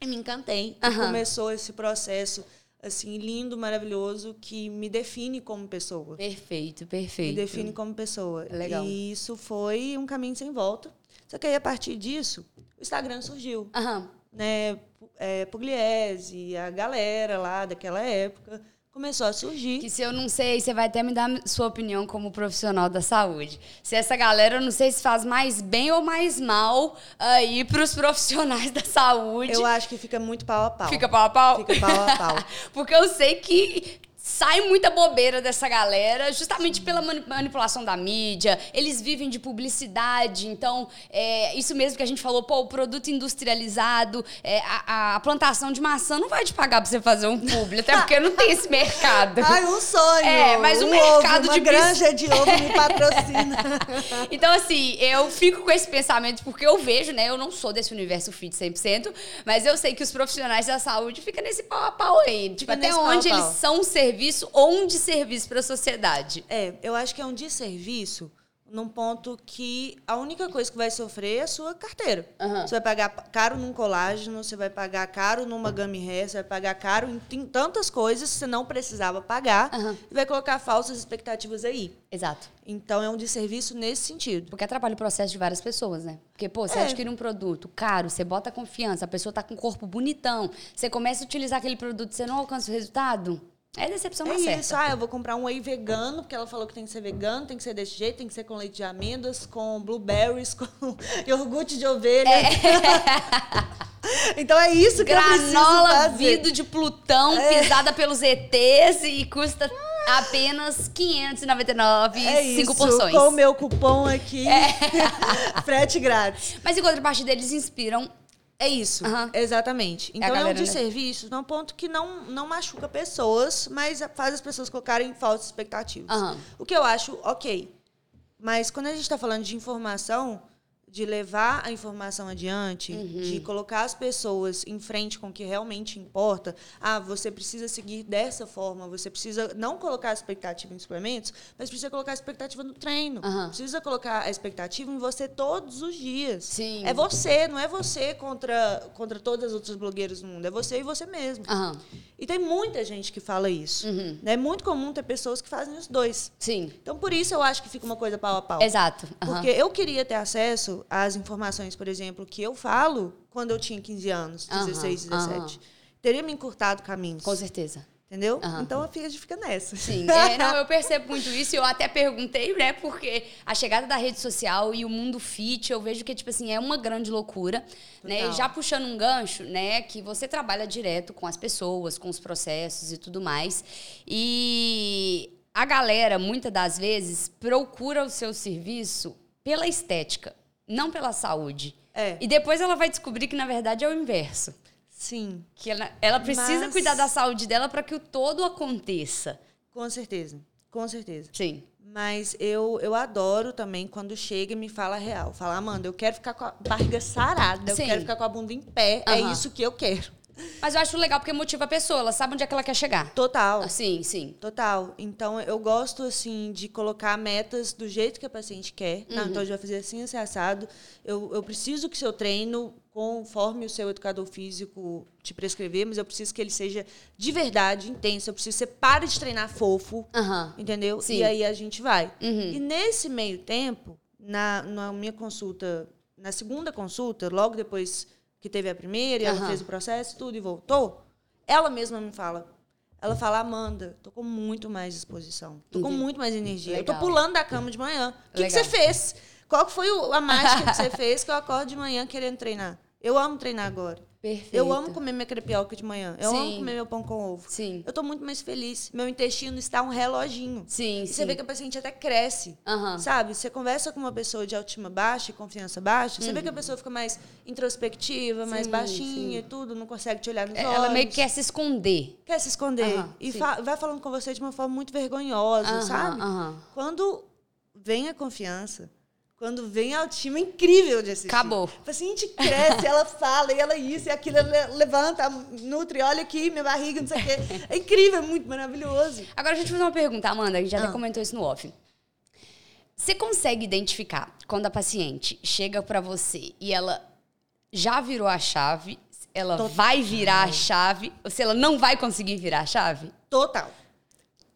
[SPEAKER 2] e me encantei.
[SPEAKER 1] Aham.
[SPEAKER 2] começou esse processo assim lindo, maravilhoso que me define como pessoa.
[SPEAKER 1] Perfeito,
[SPEAKER 2] Me
[SPEAKER 1] perfeito.
[SPEAKER 2] define como pessoa.
[SPEAKER 1] Legal.
[SPEAKER 2] E isso foi um caminho sem volta. Só que aí, a partir disso, o Instagram surgiu.
[SPEAKER 1] Aham.
[SPEAKER 2] Né? É, Pugliese, a galera lá daquela época começou a surgir.
[SPEAKER 1] Que se eu não sei, você vai até me dar sua opinião como profissional da saúde. Se essa galera, eu não sei se faz mais bem ou mais mal aí pros profissionais da saúde.
[SPEAKER 2] Eu acho que fica muito pau a pau.
[SPEAKER 1] Fica pau a pau?
[SPEAKER 2] Fica pau a pau.
[SPEAKER 1] Porque eu sei que sai muita bobeira dessa galera, justamente pela manipulação da mídia. Eles vivem de publicidade, então é isso mesmo que a gente falou, pô, o produto industrializado, é, a, a, plantação de maçã não vai te pagar pra você fazer um publi, até porque não tem esse mercado.
[SPEAKER 2] Ai, um sonho!
[SPEAKER 1] É, mas o um mercado
[SPEAKER 2] ovo,
[SPEAKER 1] de
[SPEAKER 2] granja de ovo me patrocina.
[SPEAKER 1] então, assim, eu fico com esse pensamento porque eu vejo, né? Eu não sou desse universo fit 100%, mas eu sei que os profissionais da saúde ficam nesse pau a pau aí. Tipo, até onde eles são um serviço ou um desserviço para a sociedade.
[SPEAKER 2] É, eu acho que é um desserviço num ponto que a única coisa que vai sofrer é a sua carteira. Uhum. Você vai pagar caro num colágeno, você vai pagar caro numa gummy hair, você vai pagar caro em, tantas coisas que você não precisava pagar uhum. e vai colocar falsas expectativas aí.
[SPEAKER 1] Exato.
[SPEAKER 2] Então é um desserviço nesse sentido.
[SPEAKER 1] Porque atrapalha o processo de várias pessoas, né? Porque, pô, você é. adquire um produto caro, você bota confiança, a pessoa tá com o corpo bonitão, você começa a utilizar aquele produto, você não alcança o resultado. É decepção
[SPEAKER 2] é
[SPEAKER 1] certa.
[SPEAKER 2] isso. Ah, eu vou comprar um whey vegano, porque ela falou que tem que ser vegano, tem que ser desse jeito, tem que ser com leite de amêndoas, com blueberries, com iogurte de ovelha. É. então é isso que
[SPEAKER 1] Granola
[SPEAKER 2] eu preciso fazer.
[SPEAKER 1] vidro de Plutão, é. pisada pelos ETs e custa apenas 599, é cinco porções.
[SPEAKER 2] Com o meu cupom aqui, é. frete grátis.
[SPEAKER 1] Mas em contrapartida, eles inspiram
[SPEAKER 2] é isso, uhum. exatamente. Então é, é um desserviço num ponto que não, não machuca pessoas, mas faz as pessoas colocarem falsas expectativas. Uhum. O que eu acho ok. Mas quando a gente está falando de informação, de levar a informação adiante, uhum. de colocar as pessoas em frente com o que realmente importa. Ah, você precisa seguir dessa forma, você precisa não colocar a expectativa em suplementos, mas precisa colocar a expectativa no treino. Uhum. Precisa colocar a expectativa em você todos os dias.
[SPEAKER 1] Sim.
[SPEAKER 2] É você, não é você contra, contra todas as outras blogueiras do mundo, é você e você mesmo.
[SPEAKER 1] Uhum.
[SPEAKER 2] E tem muita gente que fala isso. Uhum. É muito comum ter pessoas que fazem os dois.
[SPEAKER 1] Sim.
[SPEAKER 2] Então, por isso eu acho que fica uma coisa pau a pau.
[SPEAKER 1] Exato.
[SPEAKER 2] Porque eu queria ter acesso as informações, por exemplo, que eu falo quando eu tinha 15 anos, 16, uhum, 17. Uhum. Teria me encurtado caminhos.
[SPEAKER 1] Com certeza.
[SPEAKER 2] Entendeu? Uhum. Então a gente fica nessa.
[SPEAKER 1] Sim, é, não, eu percebo muito isso. Eu até perguntei, né? Porque a chegada da rede social e o mundo fit, eu vejo que, tipo assim, é uma grande loucura. Né? Já puxando um gancho, né? Que você trabalha direto com as pessoas, com os processos e tudo mais. E a galera, muitas das vezes, procura o seu serviço pela estética, não pela saúde.
[SPEAKER 2] É.
[SPEAKER 1] E depois ela vai descobrir que, na verdade, é o inverso.
[SPEAKER 2] Sim.
[SPEAKER 1] Que ela, ela precisa Mas... cuidar da saúde dela para que o todo aconteça.
[SPEAKER 2] Com certeza. Com certeza.
[SPEAKER 1] Sim.
[SPEAKER 2] Mas eu, eu adoro também quando chega e me fala real. Fala, Amanda, eu quero ficar com a barriga sarada, Sim. eu quero ficar com a bunda em pé. Uhum. É isso que eu quero.
[SPEAKER 1] Mas eu acho legal porque motiva a pessoa, ela sabe onde é que ela quer chegar.
[SPEAKER 2] Total.
[SPEAKER 1] Ah, sim, sim.
[SPEAKER 2] Total. Então eu gosto assim de colocar metas do jeito que a paciente quer. Uhum. Não, então a gente vai fazer assim, assim assado. Eu, eu preciso que seu treino conforme o seu educador físico te prescrever, mas eu preciso que ele seja de verdade intenso. Eu preciso que você pare de treinar fofo,
[SPEAKER 1] uhum.
[SPEAKER 2] entendeu?
[SPEAKER 1] Sim.
[SPEAKER 2] E aí a gente vai.
[SPEAKER 1] Uhum.
[SPEAKER 2] E nesse meio tempo, na, na minha consulta, na segunda consulta, logo depois que teve a primeira, e ela fez o processo, tudo e voltou, ela mesma me fala. Ela fala, Amanda, tô com muito mais disposição. Tô com muito mais energia. Legal. Eu tô pulando da cama de manhã. O que, que, você fez? Qual foi a mágica que você fez que eu acordo de manhã querendo treinar? Eu amo treinar agora.
[SPEAKER 1] Perfeito.
[SPEAKER 2] Eu amo comer minha crepioca de manhã. Eu sim. amo comer meu pão com ovo.
[SPEAKER 1] Sim.
[SPEAKER 2] Eu tô muito mais feliz. Meu intestino está um reloginho.
[SPEAKER 1] Sim,
[SPEAKER 2] e
[SPEAKER 1] sim.
[SPEAKER 2] você vê que a paciente até cresce.
[SPEAKER 1] Uhum.
[SPEAKER 2] Sabe? Você conversa com uma pessoa de autoestima baixa e confiança baixa, você vê que a uhum. pessoa fica mais introspectiva, sim, mais baixinha e tudo, não consegue te olhar nos olhos.
[SPEAKER 1] Ela meio que quer se esconder.
[SPEAKER 2] Quer se esconder. Uhum, e fa vai falando com você de uma forma muito vergonhosa,
[SPEAKER 1] uhum,
[SPEAKER 2] sabe?
[SPEAKER 1] Uhum.
[SPEAKER 2] Quando vem a confiança, quando vem a autoestima, é incrível de assistir.
[SPEAKER 1] Acabou.
[SPEAKER 2] A paciente cresce, ela fala, e ela isso, e aquilo, ela levanta, nutre, olha aqui, minha barriga, não sei o quê. É incrível, é muito maravilhoso.
[SPEAKER 1] Agora, deixa eu te fazer uma pergunta, Amanda, a gente já ah. até comentou isso no off. Você consegue identificar quando a paciente chega para você e ela já virou a chave, ela Total. vai virar a chave, ou se ela não vai conseguir virar a chave?
[SPEAKER 2] Total.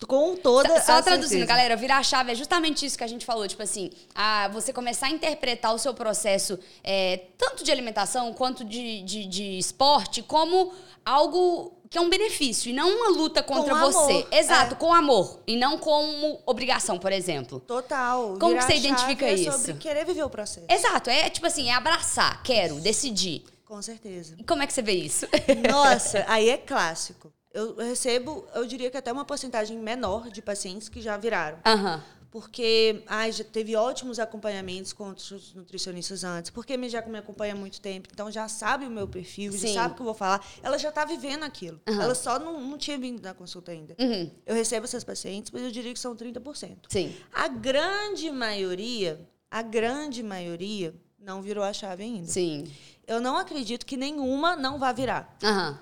[SPEAKER 2] Com toda
[SPEAKER 1] Só,
[SPEAKER 2] só
[SPEAKER 1] traduzindo,
[SPEAKER 2] certeza.
[SPEAKER 1] galera, virar a chave é justamente isso que a gente falou. Tipo assim, a você começar a interpretar o seu processo, é, tanto de alimentação quanto de, de, de, esporte, como algo que é um benefício e não uma luta contra
[SPEAKER 2] com
[SPEAKER 1] você.
[SPEAKER 2] Amor.
[SPEAKER 1] Exato,
[SPEAKER 2] é.
[SPEAKER 1] com amor. E não como obrigação, por exemplo.
[SPEAKER 2] Total.
[SPEAKER 1] Como
[SPEAKER 2] virar
[SPEAKER 1] que você identifica
[SPEAKER 2] é
[SPEAKER 1] isso?
[SPEAKER 2] sobre querer viver o processo.
[SPEAKER 1] Exato, é tipo assim, é abraçar, quero, decidir.
[SPEAKER 2] Com certeza.
[SPEAKER 1] E como é que você vê isso?
[SPEAKER 2] Nossa, aí é clássico Eu recebo, eu diria que até uma porcentagem menor de pacientes que já viraram.
[SPEAKER 1] Aham.
[SPEAKER 2] Porque ai, já teve ótimos acompanhamentos com outros nutricionistas antes. Porque me já me acompanha há muito tempo, então já sabe o meu perfil,
[SPEAKER 1] Sim.
[SPEAKER 2] já sabe o que eu vou falar. Ela já está vivendo aquilo.
[SPEAKER 1] Aham.
[SPEAKER 2] Ela só não, não tinha vindo na consulta ainda.
[SPEAKER 1] Uhum.
[SPEAKER 2] Eu recebo essas pacientes, mas eu diria que são 30%.
[SPEAKER 1] Sim.
[SPEAKER 2] A grande maioria, a grande maioria, não virou a chave ainda.
[SPEAKER 1] Sim.
[SPEAKER 2] Eu não acredito que nenhuma não vá virar.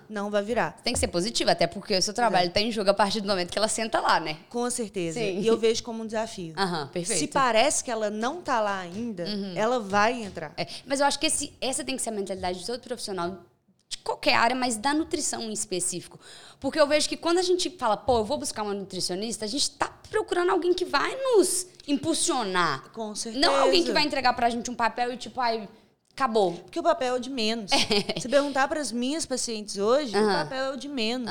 [SPEAKER 2] Não vai virar.
[SPEAKER 1] Tem que ser positivo, até porque o seu trabalho está em jogo a partir do momento que ela senta lá, né?
[SPEAKER 2] Com certeza.
[SPEAKER 1] Sim.
[SPEAKER 2] E eu vejo como um desafio.
[SPEAKER 1] Aham, perfeito.
[SPEAKER 2] Se parece que ela não tá lá ainda, ela vai entrar.
[SPEAKER 1] É, mas eu acho que esse- essa tem que ser a mentalidade de todo profissional de qualquer área, mas da nutrição em específico. Porque eu vejo que quando a gente fala, pô, eu vou buscar uma nutricionista, a gente está procurando alguém que vai nos impulsionar.
[SPEAKER 2] Com certeza.
[SPEAKER 1] Não alguém que vai entregar pra gente um papel e tipo, ai, acabou.
[SPEAKER 2] Porque o papel é o de menos. Se perguntar para as minhas pacientes hoje, o papel é o de menos.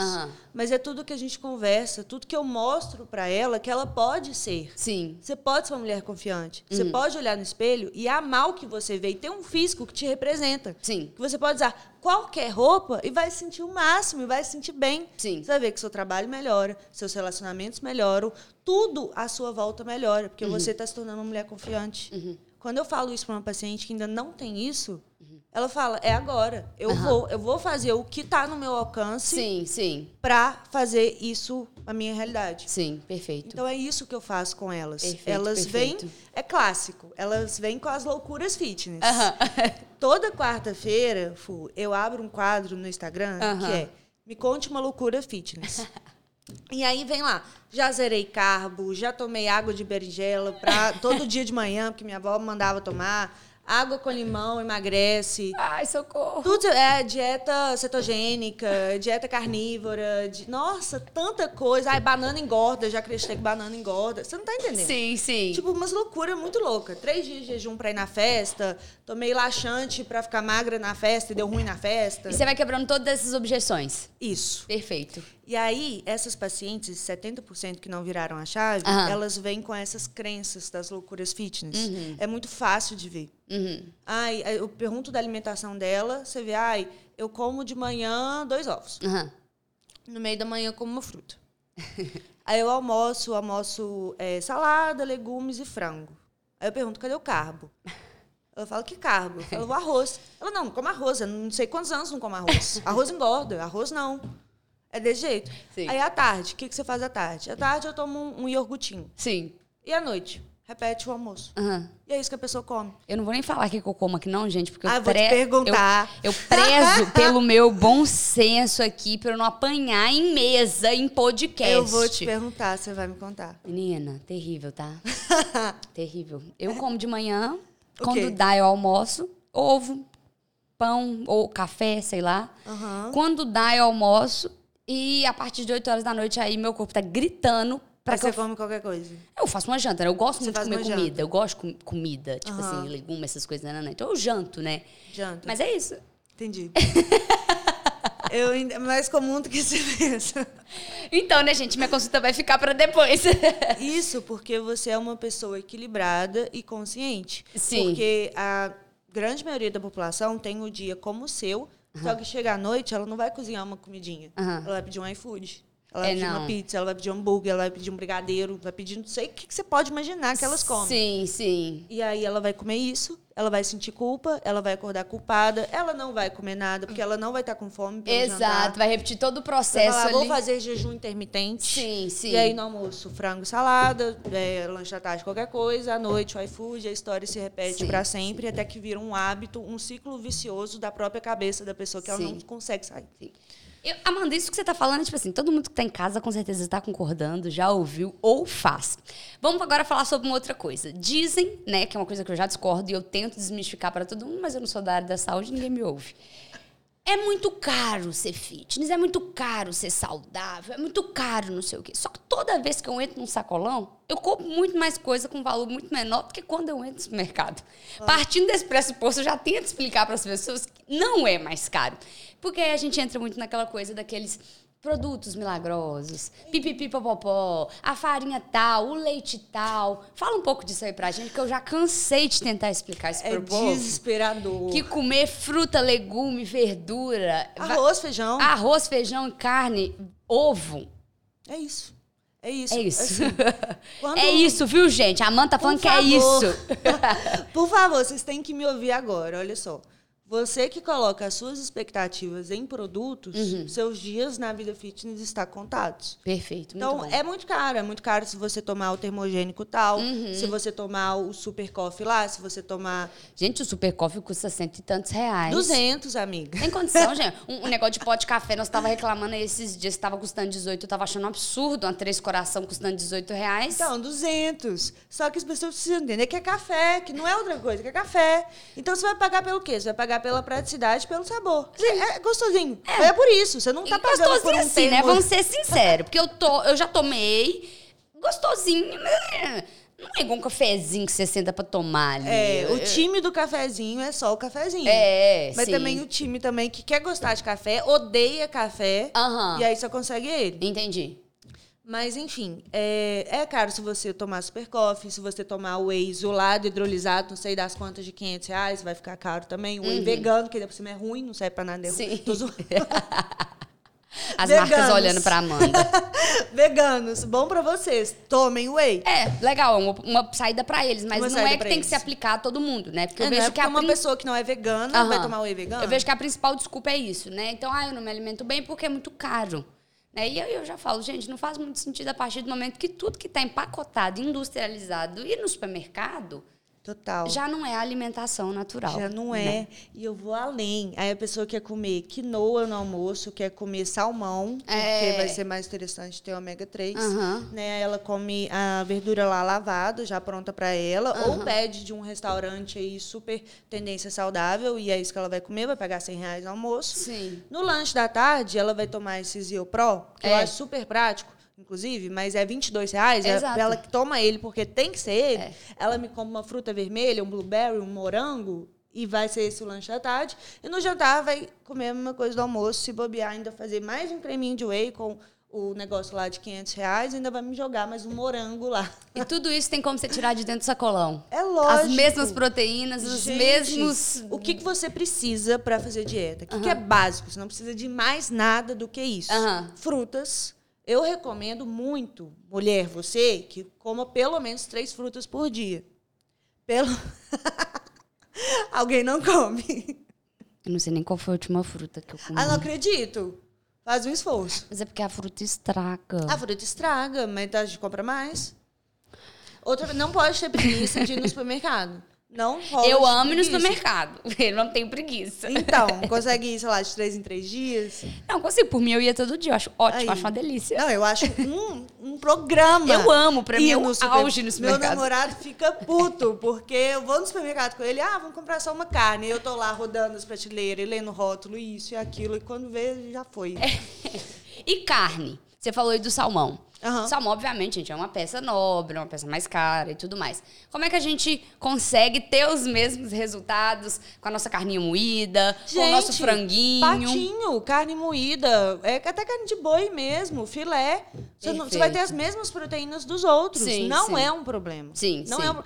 [SPEAKER 2] Mas é tudo que a gente conversa, tudo que eu mostro para ela que ela pode ser.
[SPEAKER 1] Sim.
[SPEAKER 2] Você pode ser uma mulher confiante. Você
[SPEAKER 1] Uhum.
[SPEAKER 2] pode olhar no espelho e amar o que você vê e ter um físico que te representa.
[SPEAKER 1] Sim.
[SPEAKER 2] Que você pode usar qualquer roupa e vai se sentir o máximo, e vai se sentir bem.
[SPEAKER 1] Sim.
[SPEAKER 2] Você vai ver que seu trabalho melhora, seus relacionamentos melhoram, tudo à sua volta melhora, porque
[SPEAKER 1] Uhum.
[SPEAKER 2] você está se tornando uma mulher confiante. Quando eu falo isso para uma paciente que ainda não tem isso, ela fala: é agora. Eu
[SPEAKER 1] Uhum.
[SPEAKER 2] vou, eu vou fazer o que está no meu alcance
[SPEAKER 1] Sim, sim.
[SPEAKER 2] para fazer isso a minha realidade.
[SPEAKER 1] Sim, perfeito.
[SPEAKER 2] Então é isso que eu faço com elas.
[SPEAKER 1] Perfeito,
[SPEAKER 2] elas
[SPEAKER 1] perfeito.
[SPEAKER 2] vêm, é clássico, elas vêm com as loucuras fitness.
[SPEAKER 1] Aham.
[SPEAKER 2] Toda quarta-feira, Fu, eu abro um quadro no Instagram que é Me conte uma loucura fitness. e aí vem lá, já zerei carbo, já tomei água de berinjela pra, todo dia de manhã, porque minha avó mandava tomar. Água com limão emagrece.
[SPEAKER 1] Ai, socorro.
[SPEAKER 2] Tudo é dieta cetogênica, dieta carnívora. de- nossa, tanta coisa. Ai, banana engorda, já acreditei que banana engorda. Você não tá entendendo?
[SPEAKER 1] Sim, sim.
[SPEAKER 2] Tipo, umas loucuras muito loucas. Três dias de jejum pra ir na festa, tomei laxante pra ficar magra na festa e deu ruim na festa.
[SPEAKER 1] E você vai quebrando todas essas objeções.
[SPEAKER 2] Isso.
[SPEAKER 1] Perfeito.
[SPEAKER 2] E aí, essas pacientes, 70% que não viraram a chave,
[SPEAKER 1] Aham.
[SPEAKER 2] elas vêm com essas crenças das loucuras fitness.
[SPEAKER 1] Uhum.
[SPEAKER 2] É muito fácil de ver. Ai, eu pergunto da alimentação dela, você vê, ai, eu como de manhã dois ovos. No meio da manhã eu como uma fruta. Aí eu almoço, almoço é, salada, legumes e frango. Aí eu pergunto, cadê o carbo? Ela fala, que carbo? Eu falo, o arroz. Ela, não, não come arroz. Eu não sei quantos anos não come arroz. Arroz engorda, arroz não. É desse jeito.
[SPEAKER 1] Sim.
[SPEAKER 2] Aí à tarde, o que, que você faz à tarde? À tarde eu tomo um, um iogurtinho.
[SPEAKER 1] Sim.
[SPEAKER 2] E à noite? Repete o almoço.
[SPEAKER 1] Aham.
[SPEAKER 2] E é isso que a pessoa come.
[SPEAKER 1] Eu não vou nem falar o que eu como aqui, não, gente, porque eu,
[SPEAKER 2] Ah, eu vou te
[SPEAKER 1] pre-
[SPEAKER 2] perguntar.
[SPEAKER 1] Eu, eu prezo pelo meu bom senso aqui, pra eu não apanhar em mesa, em podcast.
[SPEAKER 2] Eu vou te perguntar, você vai me contar.
[SPEAKER 1] Menina, terrível, tá? terrível. Eu como de manhã, quando
[SPEAKER 2] quê?
[SPEAKER 1] dá eu almoço, ovo, pão ou café, sei lá.
[SPEAKER 2] Aham.
[SPEAKER 1] Quando dá eu almoço e a partir de 8 horas da noite aí meu corpo tá gritando pra
[SPEAKER 2] Mas
[SPEAKER 1] que eu
[SPEAKER 2] você come qualquer coisa.
[SPEAKER 1] Eu faço uma janta, né? Eu gosto
[SPEAKER 2] Você
[SPEAKER 1] muito de comer comida.
[SPEAKER 2] janta.
[SPEAKER 1] Eu gosto de com- comida, tipo
[SPEAKER 2] Aham.
[SPEAKER 1] assim, legumes, essas coisas, né, né, né? Então eu janto, né?
[SPEAKER 2] Janta.
[SPEAKER 1] Mas é isso.
[SPEAKER 2] Entendi. Eu ainda é mais comum do que você pensa.
[SPEAKER 1] Então, né, gente? Minha consulta vai ficar pra depois.
[SPEAKER 2] Isso porque você é uma pessoa equilibrada e consciente.
[SPEAKER 1] Sim.
[SPEAKER 2] Porque a grande maioria da população tem o dia como o seu, só que chega à noite, ela não vai cozinhar uma comidinha.
[SPEAKER 1] Aham.
[SPEAKER 2] Ela vai pedir um iFood. Ela vai
[SPEAKER 1] É,
[SPEAKER 2] pedir
[SPEAKER 1] não.
[SPEAKER 2] uma pizza, ela vai pedir um hambúrguer, ela vai pedir um brigadeiro, vai pedir não sei o que, que você pode imaginar que elas comem.
[SPEAKER 1] Sim, sim.
[SPEAKER 2] E aí ela vai comer isso, ela vai sentir culpa, ela vai acordar culpada, ela não vai comer nada, porque ela não vai estar com fome
[SPEAKER 1] Exato.
[SPEAKER 2] jantar.
[SPEAKER 1] Vai repetir todo o
[SPEAKER 2] Vai
[SPEAKER 1] processo
[SPEAKER 2] falar, vou fazer jejum intermitente.
[SPEAKER 1] Sim, sim.
[SPEAKER 2] E aí no almoço, frango e salada, é, lanche da tarde, qualquer coisa, à noite, o iFood, a história se repete
[SPEAKER 1] Sim,
[SPEAKER 2] para sempre, até que vira um hábito, um ciclo vicioso da própria cabeça da pessoa que ela
[SPEAKER 1] Sim.
[SPEAKER 2] não consegue sair.
[SPEAKER 1] Eu- Amanda, isso que você tá falando, tipo assim, todo mundo que tá em casa com certeza está concordando, já ouviu ou faz. Vamos agora falar sobre uma outra coisa. Dizem, né, que é uma coisa que eu já discordo e eu tento desmistificar para todo mundo, mas eu não sou da área da saúde, ninguém me ouve. É muito caro ser fitness, é muito caro ser saudável, é muito caro não sei o quê. Só que toda vez que eu entro num sacolão, eu compro muito mais coisa com valor muito menor do que quando eu entro no supermercado. Partindo desse pressuposto, eu já tento explicar para as pessoas que não é mais caro. Porque a gente entra muito naquela coisa daqueles produtos milagrosos, pipipipopopó, a farinha tal, o leite tal. Fala um pouco disso aí pra gente, que eu já cansei de tentar explicar isso
[SPEAKER 2] É
[SPEAKER 1] pro povo.
[SPEAKER 2] desesperador.
[SPEAKER 1] Que comer fruta, legume, verdura,
[SPEAKER 2] Arroz, feijão.
[SPEAKER 1] arroz, feijão, carne, ovo.
[SPEAKER 2] É isso. É isso.
[SPEAKER 1] É isso.
[SPEAKER 2] Assim, quando-
[SPEAKER 1] É isso, viu, gente? A Amanda tá
[SPEAKER 2] Por
[SPEAKER 1] falando que é isso.
[SPEAKER 2] Por favor, vocês têm que me ouvir agora, olha só. Você que coloca as suas expectativas em produtos,
[SPEAKER 1] Uhum.
[SPEAKER 2] seus dias na vida fitness estão contados.
[SPEAKER 1] Perfeito, muito
[SPEAKER 2] Então,
[SPEAKER 1] bom.
[SPEAKER 2] é muito caro. É muito caro se você tomar o termogênico tal,
[SPEAKER 1] Uhum.
[SPEAKER 2] se você tomar o super coffee lá, se você tomar
[SPEAKER 1] Gente, o super coffee custa cento e tantos reais.
[SPEAKER 2] 200, amiga.
[SPEAKER 1] Tem condição, gente. Um, um negócio de pó de café, nós tava reclamando esses dias que tava custando 18. Eu tava achando um absurdo uma três coração custando 18 reais.
[SPEAKER 2] Então, 200. Só que as pessoas precisam entender que é café, que não é outra coisa, que é café. Então, você vai pagar pelo quê? Você vai pagar pela praticidade, pelo sabor. É gostosinho. É, por isso. Você não tá
[SPEAKER 1] E
[SPEAKER 2] pagando por
[SPEAKER 1] gostosinho
[SPEAKER 2] um
[SPEAKER 1] assim, né? Vamos ser sinceros. Porque eu, tô, eu já tomei gostosinho? Não é igual um cafezinho que você senta pra tomar ali.
[SPEAKER 2] É, o time do cafezinho é só o cafezinho.
[SPEAKER 1] É,
[SPEAKER 2] Mas
[SPEAKER 1] sim.
[SPEAKER 2] também o time também que quer gostar de café, odeia café.
[SPEAKER 1] Aham.
[SPEAKER 2] E aí só consegue ele.
[SPEAKER 1] Entendi.
[SPEAKER 2] Mas, enfim, é, é caro se você tomar super coffee, se você tomar whey isolado, hidrolisado, não sei das quantas de 500 reais, vai ficar caro também. Whey vegano, que ainda por cima é ruim, não serve pra nada. É
[SPEAKER 1] Uhum. Sim.
[SPEAKER 2] Tô zoando.
[SPEAKER 1] As
[SPEAKER 2] Veganos.
[SPEAKER 1] marcas olhando pra Amanda.
[SPEAKER 2] Veganos, bom pra vocês. Tomem whey.
[SPEAKER 1] É, legal, uma, uma saída pra eles, mas
[SPEAKER 2] Uma
[SPEAKER 1] não é que tem
[SPEAKER 2] eles.
[SPEAKER 1] que se aplicar a todo mundo, né? Porque eu
[SPEAKER 2] É,
[SPEAKER 1] vejo
[SPEAKER 2] é
[SPEAKER 1] que
[SPEAKER 2] porque
[SPEAKER 1] a
[SPEAKER 2] uma
[SPEAKER 1] prin-
[SPEAKER 2] pessoa que não é vegana vai
[SPEAKER 1] Aham.
[SPEAKER 2] tomar whey vegano.
[SPEAKER 1] Eu vejo que a principal desculpa é isso, né? Então, ah, eu não me alimento bem porque é muito caro. Né? E aí eu já falo, gente, não faz muito sentido a partir do momento que tudo que está empacotado, industrializado e no supermercado
[SPEAKER 2] Total.
[SPEAKER 1] já não é alimentação natural.
[SPEAKER 2] Já não
[SPEAKER 1] né?
[SPEAKER 2] é. E eu vou além. Aí a pessoa quer comer quinoa no almoço, quer comer salmão,
[SPEAKER 1] É.
[SPEAKER 2] porque vai ser mais interessante ter ômega 3.
[SPEAKER 1] Aham.
[SPEAKER 2] Né? Ela come a verdura lá lavada, já pronta para ela, ou pede de um restaurante aí super tendência saudável, e é isso que ela vai comer, vai pagar 100 reais no almoço.
[SPEAKER 1] Sim.
[SPEAKER 2] No lanche da tarde, ela vai tomar esse Zio Pro, que eu
[SPEAKER 1] É.
[SPEAKER 2] acho super prático, inclusive, mas é 22 reais. é-
[SPEAKER 1] Exato.
[SPEAKER 2] Ela que toma ele porque tem que ser ele.
[SPEAKER 1] É.
[SPEAKER 2] Ela me come uma fruta vermelha, um blueberry, um morango, e vai ser esse o lanche da tarde. E no jantar vai comer a mesma coisa do almoço, se bobear, ainda fazer mais um creminho de whey com o negócio lá de 500 reais, ainda vai me jogar mais um morango lá.
[SPEAKER 1] E tudo isso tem como você tirar de dentro do sacolão.
[SPEAKER 2] É lógico.
[SPEAKER 1] As mesmas proteínas, os
[SPEAKER 2] Gente,
[SPEAKER 1] mesmos.
[SPEAKER 2] O que, que você precisa para fazer dieta? O que, que é básico? Você não precisa de mais nada do que isso.
[SPEAKER 1] Aham.
[SPEAKER 2] Frutas. Eu recomendo muito, mulher, você, que coma pelo menos três frutas por dia. Pelo. Alguém não come.
[SPEAKER 1] Eu não sei nem qual foi a última fruta que eu comi.
[SPEAKER 2] Ah, não acredito. Faz um esforço.
[SPEAKER 1] Mas é porque a fruta estraga.
[SPEAKER 2] A fruta estraga, mas a gente compra mais. Outra, não pode ter preguiça de ir no supermercado. Não rola
[SPEAKER 1] eu amo ir no supermercado. Eu não tenho preguiça.
[SPEAKER 2] Então, consegue ir, sei lá, de três em três dias?
[SPEAKER 1] Não, consigo. Por mim, eu ia todo dia. Eu acho ótimo,
[SPEAKER 2] Aí.
[SPEAKER 1] acho uma delícia.
[SPEAKER 2] Não, eu acho um, um programa.
[SPEAKER 1] Eu amo, pra mim
[SPEAKER 2] ir
[SPEAKER 1] é
[SPEAKER 2] no super-
[SPEAKER 1] auge no
[SPEAKER 2] Meu
[SPEAKER 1] supermercado.
[SPEAKER 2] namorado fica puto, porque eu vou no supermercado com ele, ah, vamos comprar só uma carne. E eu tô lá rodando as prateleiras, e lendo rótulo, isso e aquilo, e quando vê, já foi.
[SPEAKER 1] E carne? Você falou aí do salmão.
[SPEAKER 2] Aham.
[SPEAKER 1] Salmão, obviamente, gente, é uma peça nobre, é uma peça mais cara e tudo mais. Como é que a gente consegue ter os mesmos resultados com a nossa carninha moída, com o nosso
[SPEAKER 2] Gente,
[SPEAKER 1] franguinho?
[SPEAKER 2] Patinho, carne moída, é até carne de boi mesmo, filé. Você, não- você vai ter as mesmas proteínas dos outros.
[SPEAKER 1] Sim,
[SPEAKER 2] não
[SPEAKER 1] sim.
[SPEAKER 2] é um problema.
[SPEAKER 1] Sim,
[SPEAKER 2] não
[SPEAKER 1] sim.
[SPEAKER 2] É um...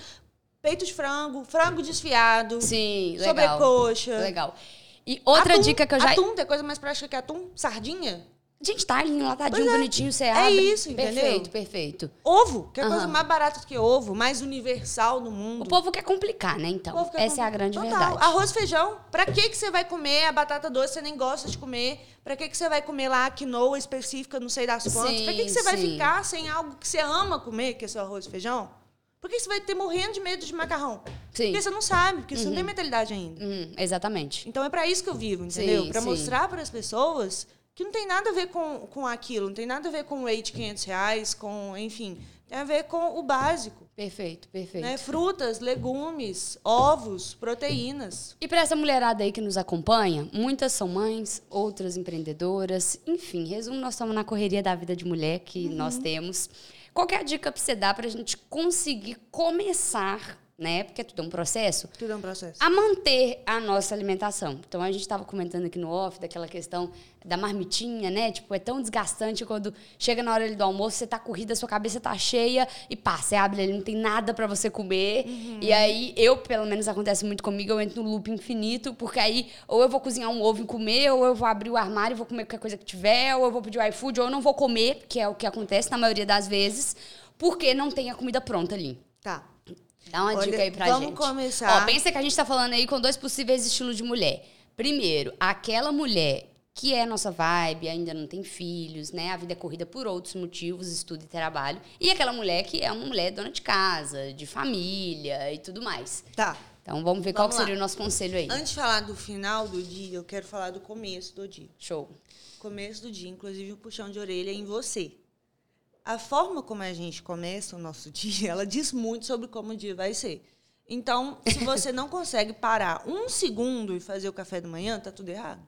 [SPEAKER 2] Peito de frango, frango desfiado,
[SPEAKER 1] Sim, legal.
[SPEAKER 2] sobrecoxa.
[SPEAKER 1] Legal. E outra
[SPEAKER 2] Atum,
[SPEAKER 1] dica que eu já.
[SPEAKER 2] Atum, tem coisa mais prática que atum? Sardinha?
[SPEAKER 1] Gente, tá ali enlatadinho,
[SPEAKER 2] Pois é.
[SPEAKER 1] bonitinho, você
[SPEAKER 2] É
[SPEAKER 1] abre.
[SPEAKER 2] isso, entendeu?
[SPEAKER 1] Perfeito, perfeito.
[SPEAKER 2] Ovo, que é a coisa mais barata do que ovo, mais universal no mundo.
[SPEAKER 1] O povo quer complicar, né, então? Essa é a grande
[SPEAKER 2] Total.
[SPEAKER 1] verdade.
[SPEAKER 2] Arroz e feijão. Pra que, que você vai comer a batata doce você nem gosta de comer? Pra que, que você vai comer lá a quinoa específica, não sei das quantas?
[SPEAKER 1] Sim,
[SPEAKER 2] pra que, que você vai ficar sem algo que você ama comer, que é seu arroz e feijão? Por que você vai ter morrendo de medo de macarrão?
[SPEAKER 1] Sim.
[SPEAKER 2] Porque você não sabe, porque você não tem mentalidade ainda.
[SPEAKER 1] Hum, exatamente.
[SPEAKER 2] Então é pra isso que eu vivo, entendeu?
[SPEAKER 1] Sim.
[SPEAKER 2] mostrar para as pessoas que não tem nada a ver com, com aquilo, não tem nada a ver com o rate de 500 reais, com, enfim, tem a ver com o básico.
[SPEAKER 1] Perfeito, perfeito.
[SPEAKER 2] Né? Frutas, legumes, ovos, proteínas.
[SPEAKER 1] E para essa mulherada aí que nos acompanha, muitas são mães, outras empreendedoras. Enfim, resumo, nós estamos na correria da vida de mulher que
[SPEAKER 2] Uhum.
[SPEAKER 1] nós temos. Qual que é a dica para você dar para a gente conseguir começar né? Porque tudo é um processo.
[SPEAKER 2] Tudo é um processo.
[SPEAKER 1] A manter a nossa alimentação. Então a gente estava comentando aqui no off daquela questão da marmitinha, né? Tipo, é tão desgastante quando chega na hora do almoço, você tá corrida, sua cabeça tá cheia e pá, você abre ali, não tem nada para você comer.
[SPEAKER 2] Uhum.
[SPEAKER 1] E aí, eu, pelo menos acontece muito comigo, eu entro no loop infinito, porque aí ou eu vou cozinhar um ovo e comer, ou eu vou abrir o armário e vou comer qualquer coisa que tiver, ou eu vou pedir o iFood, ou eu não vou comer, que é o que acontece na maioria das vezes, porque não tem a comida pronta ali.
[SPEAKER 2] Tá.
[SPEAKER 1] Dá uma
[SPEAKER 2] Olha,
[SPEAKER 1] dica aí pra
[SPEAKER 2] vamos
[SPEAKER 1] gente.
[SPEAKER 2] começar.
[SPEAKER 1] Ó, pensa que a gente tá falando aí com dois possíveis estilos de mulher. Primeiro, aquela mulher que é nossa vibe, ainda não tem filhos, né? A vida é corrida por outros motivos, estudo e trabalho. E aquela mulher que é uma mulher dona de casa, de família e tudo mais.
[SPEAKER 2] Tá.
[SPEAKER 1] Então vamos ver qual
[SPEAKER 2] Vamos
[SPEAKER 1] seria
[SPEAKER 2] lá.
[SPEAKER 1] o nosso conselho aí.
[SPEAKER 2] Antes de falar do final do dia, eu quero falar do começo do dia.
[SPEAKER 1] Show.
[SPEAKER 2] Começo do dia, inclusive o puxão de orelha é em você. A forma como a gente começa o nosso dia, ela diz muito sobre como o dia vai ser. Então, se você não consegue parar um segundo e fazer o café da manhã, tá tudo errado.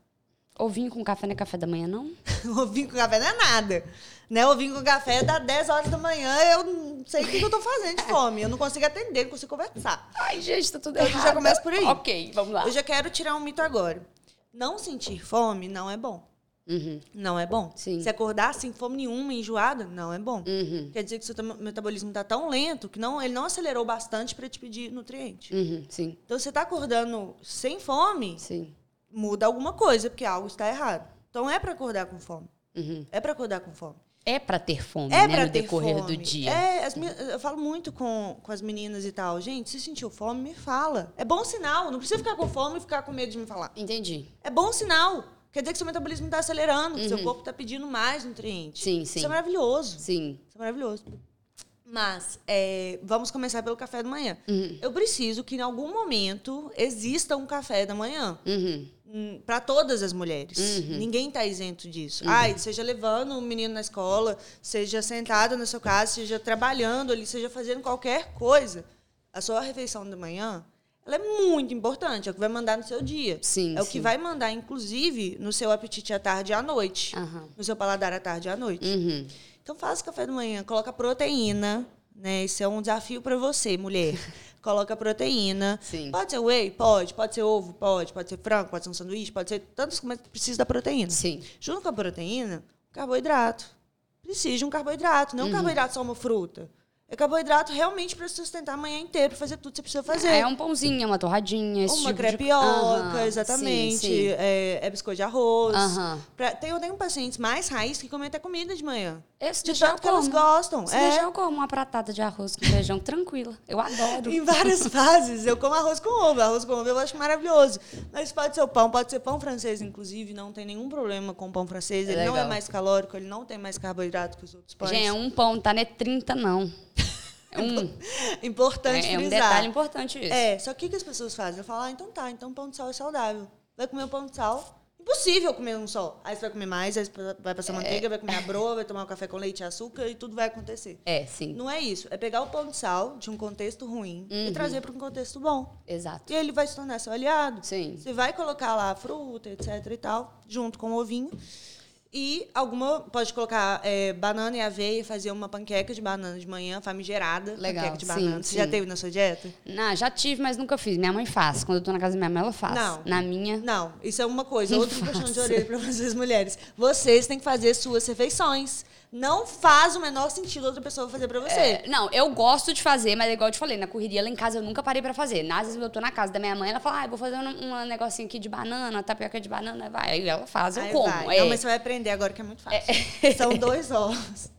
[SPEAKER 1] Ovinho com café não é café da manhã, não?
[SPEAKER 2] Ovinho com café não é nada. Né? Ovinho com café dá 10 horas da manhã, eu não sei o que eu tô fazendo de fome. Eu não consigo atender, não consigo conversar.
[SPEAKER 1] Ai, gente, tá tudo
[SPEAKER 2] Então,
[SPEAKER 1] errado.
[SPEAKER 2] já começa por aí.
[SPEAKER 1] Ok, vamos lá.
[SPEAKER 2] Eu já quero tirar um mito agora. Não sentir fome não é bom.
[SPEAKER 1] Uhum,
[SPEAKER 2] Não é bom.
[SPEAKER 1] Sim.
[SPEAKER 2] Se acordar sem fome nenhuma, enjoada, não é bom.
[SPEAKER 1] uhum,
[SPEAKER 2] Quer dizer que seu metabolismo está tão lento que não, ele não acelerou bastante para te pedir nutriente.
[SPEAKER 1] uhum, sim,
[SPEAKER 2] Então, você está acordando sem fome,
[SPEAKER 1] sim.
[SPEAKER 2] muda alguma coisa, porque algo está errado. Então, é para acordar com fome.
[SPEAKER 1] Uhum.
[SPEAKER 2] É para acordar com fome.
[SPEAKER 1] É pra ter fome,
[SPEAKER 2] É
[SPEAKER 1] né?
[SPEAKER 2] para
[SPEAKER 1] no
[SPEAKER 2] ter
[SPEAKER 1] decorrer
[SPEAKER 2] fome.
[SPEAKER 1] do dia.
[SPEAKER 2] É, as eu falo muito com, com as meninas e tal. Gente, se sentiu fome, me fala. É bom sinal. Não precisa ficar com fome e ficar com medo de me falar.
[SPEAKER 1] Entendi.
[SPEAKER 2] É bom sinal. Quer dizer que seu metabolismo está acelerando, que seu corpo está pedindo mais nutrientes.
[SPEAKER 1] Uhum. Sim, sim.
[SPEAKER 2] Isso é maravilhoso.
[SPEAKER 1] Sim.
[SPEAKER 2] Isso é maravilhoso. Mas é, vamos começar pelo café da manhã.
[SPEAKER 1] Uhum.
[SPEAKER 2] Eu preciso que em algum momento exista um café da manhã.
[SPEAKER 1] Uhum.
[SPEAKER 2] Para todas as mulheres. Ninguém está isento disso. Ai, seja levando o menino na escola, seja sentada na sua casa, seja trabalhando ali, seja fazendo qualquer coisa. A sua refeição da manhã, ela é muito importante. É o que vai mandar no seu dia.
[SPEAKER 1] Sim,
[SPEAKER 2] é o
[SPEAKER 1] sim.
[SPEAKER 2] que vai mandar, inclusive, no seu apetite à tarde e à noite.
[SPEAKER 1] Aham.
[SPEAKER 2] No seu paladar à tarde e à noite.
[SPEAKER 1] Uhum.
[SPEAKER 2] Então faça café da manhã, coloca proteína, né? Isso é um desafio para você, mulher. coloca proteína.
[SPEAKER 1] Sim.
[SPEAKER 2] Pode ser whey? Pode. Pode ser ovo? Pode. Pode ser frango? Pode ser um sanduíche? Pode ser tantas coisas que precisa da proteína.
[SPEAKER 1] Sim.
[SPEAKER 2] Junto com a proteína, carboidrato. Precisa de um carboidrato,
[SPEAKER 1] Uhum.
[SPEAKER 2] não um carboidrato só uma fruta. É carboidrato realmente para sustentar a manhã inteira, para fazer tudo que você precisa fazer.
[SPEAKER 1] É um pãozinho, é uma torradinha, esse
[SPEAKER 2] Uma
[SPEAKER 1] tipo de-
[SPEAKER 2] crepioca,
[SPEAKER 1] Aham,
[SPEAKER 2] exatamente.
[SPEAKER 1] Sim, sim.
[SPEAKER 2] É, é biscoito de arroz. Pra- tem, eu tenho pacientes mais raiz que comem até comida de manhã.
[SPEAKER 1] Esse
[SPEAKER 2] De tanto que elas gostam.
[SPEAKER 1] Se
[SPEAKER 2] é.
[SPEAKER 1] eu como uma pratada de arroz com feijão tranquila. Eu adoro.
[SPEAKER 2] Em várias fases. Eu como arroz com ovo. Arroz com ovo eu acho maravilhoso. Mas pode ser o pão, pode ser pão francês, inclusive. Não tem nenhum problema com pão francês. Ele não é
[SPEAKER 1] Legal.
[SPEAKER 2] mais calórico, ele não tem mais carboidrato que os outros pães.
[SPEAKER 1] Gente, é um pão, tá? Não é 30, não. É um.
[SPEAKER 2] Importante
[SPEAKER 1] É, é um
[SPEAKER 2] frisar.
[SPEAKER 1] detalhe importante isso.
[SPEAKER 2] É, só que o que as pessoas fazem? Eu falo, ah, então tá, então pão de sal é saudável. Vai comer um pão de sal. Impossível comer um só. Aí você vai comer mais, aí você vai passar manteiga, vai comer a broa, vai tomar um café com leite e açúcar e tudo vai acontecer.
[SPEAKER 1] É, sim.
[SPEAKER 2] Não é isso. É pegar o pão de sal de um contexto ruim
[SPEAKER 1] Uhum.
[SPEAKER 2] e trazer para um contexto bom.
[SPEAKER 1] Exato.
[SPEAKER 2] E ele vai se tornar seu aliado.
[SPEAKER 1] Sim.
[SPEAKER 2] Você vai colocar lá a fruta, etc e tal, junto com o ovinho. E alguma. Pode colocar é, banana e aveia, fazer uma panqueca de banana de manhã, famigerada.
[SPEAKER 1] Legal,
[SPEAKER 2] Panqueca de
[SPEAKER 1] sim,
[SPEAKER 2] banana. Você
[SPEAKER 1] sim.
[SPEAKER 2] já teve na sua dieta?
[SPEAKER 1] Não, já tive, mas nunca fiz. Minha mãe faz. Quando eu tô na casa da minha mãe, ela faz.
[SPEAKER 2] Não.
[SPEAKER 1] Na minha.
[SPEAKER 2] Não, isso é uma coisa. Outro puxão de orelha para vocês, mulheres. Vocês têm que fazer suas refeições. Não faz o menor sentido outra pessoa fazer para você.
[SPEAKER 1] É, não, eu gosto de fazer, mas é igual eu te falei, na correria lá em casa eu nunca parei pra fazer. Às vezes eu tô na casa da minha mãe, ela fala, ah, eu vou fazer um, um negocinho aqui de banana, tapioca de banana, vai. Aí ela faz, eu
[SPEAKER 2] Aí
[SPEAKER 1] como.
[SPEAKER 2] vai.
[SPEAKER 1] É.
[SPEAKER 2] Não, mas você vai aprender agora que é muito fácil. São dois ovos,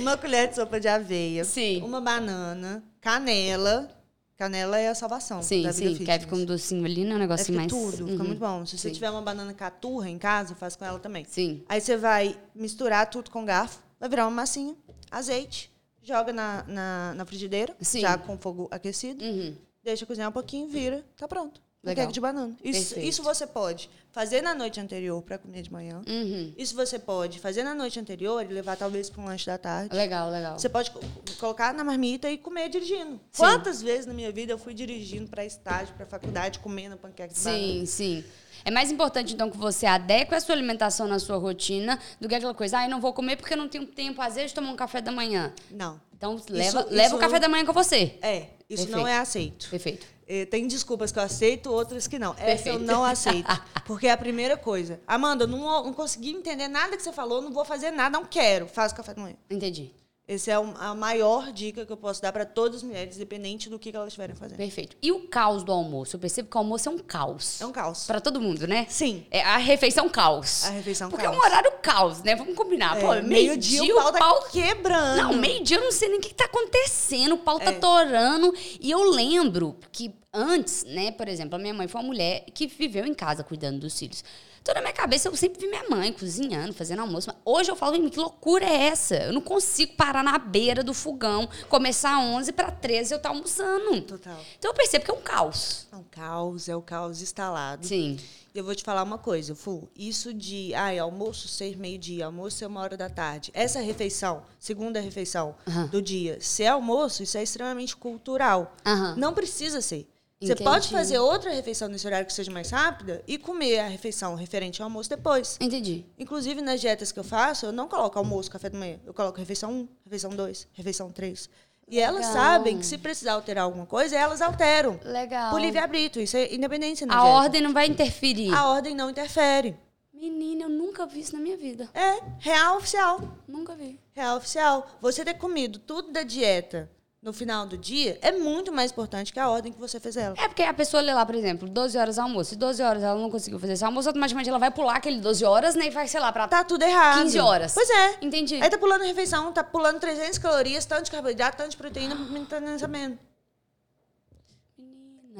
[SPEAKER 2] uma colher de sopa de aveia,
[SPEAKER 1] Sim.
[SPEAKER 2] uma banana, canela. Canela é a salvação
[SPEAKER 1] Sim,
[SPEAKER 2] da vida
[SPEAKER 1] sim, que aí
[SPEAKER 2] fitness.
[SPEAKER 1] fica um docinho ali, né? Um
[SPEAKER 2] É,
[SPEAKER 1] negocinho
[SPEAKER 2] fica
[SPEAKER 1] mais.
[SPEAKER 2] tudo, fica
[SPEAKER 1] Uhum.
[SPEAKER 2] muito bom. Se você
[SPEAKER 1] Sim.
[SPEAKER 2] tiver uma banana caturra em casa, faz com ela também.
[SPEAKER 1] Sim.
[SPEAKER 2] Aí você vai misturar tudo com garfo, vai virar uma massinha, azeite, joga na, na, na frigideira,
[SPEAKER 1] Sim.
[SPEAKER 2] já com fogo aquecido,
[SPEAKER 1] Uhum.
[SPEAKER 2] deixa cozinhar um pouquinho, vira, tá pronto.
[SPEAKER 1] Legal.
[SPEAKER 2] de banana. Isso,
[SPEAKER 1] Perfeito.
[SPEAKER 2] isso você pode fazer na noite anterior para comer de manhã.
[SPEAKER 1] Uhum.
[SPEAKER 2] Isso você pode fazer na noite anterior e levar talvez para um lanche da tarde.
[SPEAKER 1] Legal, legal.
[SPEAKER 2] Você pode co- colocar na marmita e comer dirigindo. Quantas vezes na minha vida eu fui dirigindo para estágio, para faculdade, comendo panqueca de banana?
[SPEAKER 1] Sim, sim. É mais importante, então, que você adeque a sua alimentação na sua rotina do que aquela coisa, ah, eu não vou comer porque eu não tenho tempo, às vezes, de tomar um café da manhã.
[SPEAKER 2] Não.
[SPEAKER 1] Então, leva,
[SPEAKER 2] isso-
[SPEAKER 1] leva o café da manhã com você.
[SPEAKER 2] É, isso
[SPEAKER 1] Perfeito.
[SPEAKER 2] não é aceito.
[SPEAKER 1] Perfeito.
[SPEAKER 2] Eh, Tem desculpas que eu aceito, outras que não. Essa eu
[SPEAKER 1] Perfeito.
[SPEAKER 2] não aceito. Porque é a primeira coisa. Amanda, não, não consegui entender nada que você falou, não vou fazer nada, não quero. Faz o café da manhã.
[SPEAKER 1] Entendi.
[SPEAKER 2] Essa é a maior dica que eu posso dar para todas as mulheres, independente do que elas estiverem fazendo.
[SPEAKER 1] Perfeito. E o caos do almoço? Eu percebo que o almoço é um caos.
[SPEAKER 2] É um caos.
[SPEAKER 1] Pra todo mundo, né?
[SPEAKER 2] Sim.
[SPEAKER 1] É a refeição caos.
[SPEAKER 2] A refeição
[SPEAKER 1] Porque
[SPEAKER 2] caos.
[SPEAKER 1] é um horário caos, né? Vamos combinar.
[SPEAKER 2] É,
[SPEAKER 1] Pô,
[SPEAKER 2] meio-dia
[SPEAKER 1] meio-dia
[SPEAKER 2] o pau tá quebrando.
[SPEAKER 1] Não, meio-dia eu não sei nem o que tá acontecendo, o pau tá
[SPEAKER 2] É.
[SPEAKER 1] torando. E eu lembro que antes, né, por exemplo, a minha mãe foi uma mulher que viveu em casa cuidando dos filhos. Então, na minha cabeça, eu sempre vi minha mãe cozinhando, fazendo almoço. Mas hoje eu falo, "Ih, que loucura é essa? Eu não consigo parar na beira do fogão, começar às 11 para 13 eu estar almoçando.
[SPEAKER 2] Total.
[SPEAKER 1] Então eu percebo que é um caos.
[SPEAKER 2] É um caos, é o caos instalado.
[SPEAKER 1] Sim.
[SPEAKER 2] Eu vou te falar uma coisa, Fu. Isso de ai, almoço ser meio-dia, almoço ser uma hora da tarde. Essa refeição, segunda refeição
[SPEAKER 1] Aham.
[SPEAKER 2] do dia, ser almoço, isso é extremamente cultural.
[SPEAKER 1] Aham.
[SPEAKER 2] Não precisa ser. Você
[SPEAKER 1] Entendi.
[SPEAKER 2] pode fazer outra refeição nesse horário que seja mais rápida e comer a refeição referente ao almoço depois.
[SPEAKER 1] Entendi.
[SPEAKER 2] Inclusive, nas dietas que eu faço, eu não coloco almoço, café da manhã. Eu coloco refeição 1, refeição 2, refeição 3. E elas
[SPEAKER 1] Legal.
[SPEAKER 2] sabem que se precisar alterar alguma coisa, elas alteram.
[SPEAKER 1] Legal.
[SPEAKER 2] Por livre-arbítrio. Isso é independência na
[SPEAKER 1] A
[SPEAKER 2] dieta.
[SPEAKER 1] ordem não vai interferir.
[SPEAKER 2] A ordem não interfere.
[SPEAKER 1] Menina, eu nunca vi isso na minha vida.
[SPEAKER 2] É real oficial.
[SPEAKER 1] Nunca vi.
[SPEAKER 2] Real oficial. Você ter comido tudo da dieta no final do dia é muito mais importante que a ordem que você fez ela.
[SPEAKER 1] É porque a pessoa lê lá, por exemplo, 12 horas almoço. E 12 horas ela não conseguiu fazer esse almoço, automaticamente ela vai pular aquele 12 horas, né? E vai, sei lá, pra
[SPEAKER 2] Tá tudo errado.
[SPEAKER 1] 15 horas.
[SPEAKER 2] Pois é.
[SPEAKER 1] Entendi.
[SPEAKER 2] Aí tá pulando refeição, tá pulando 300 calorias, tanto de carboidrato, tanto de proteína, tá sabendo.
[SPEAKER 1] Menina.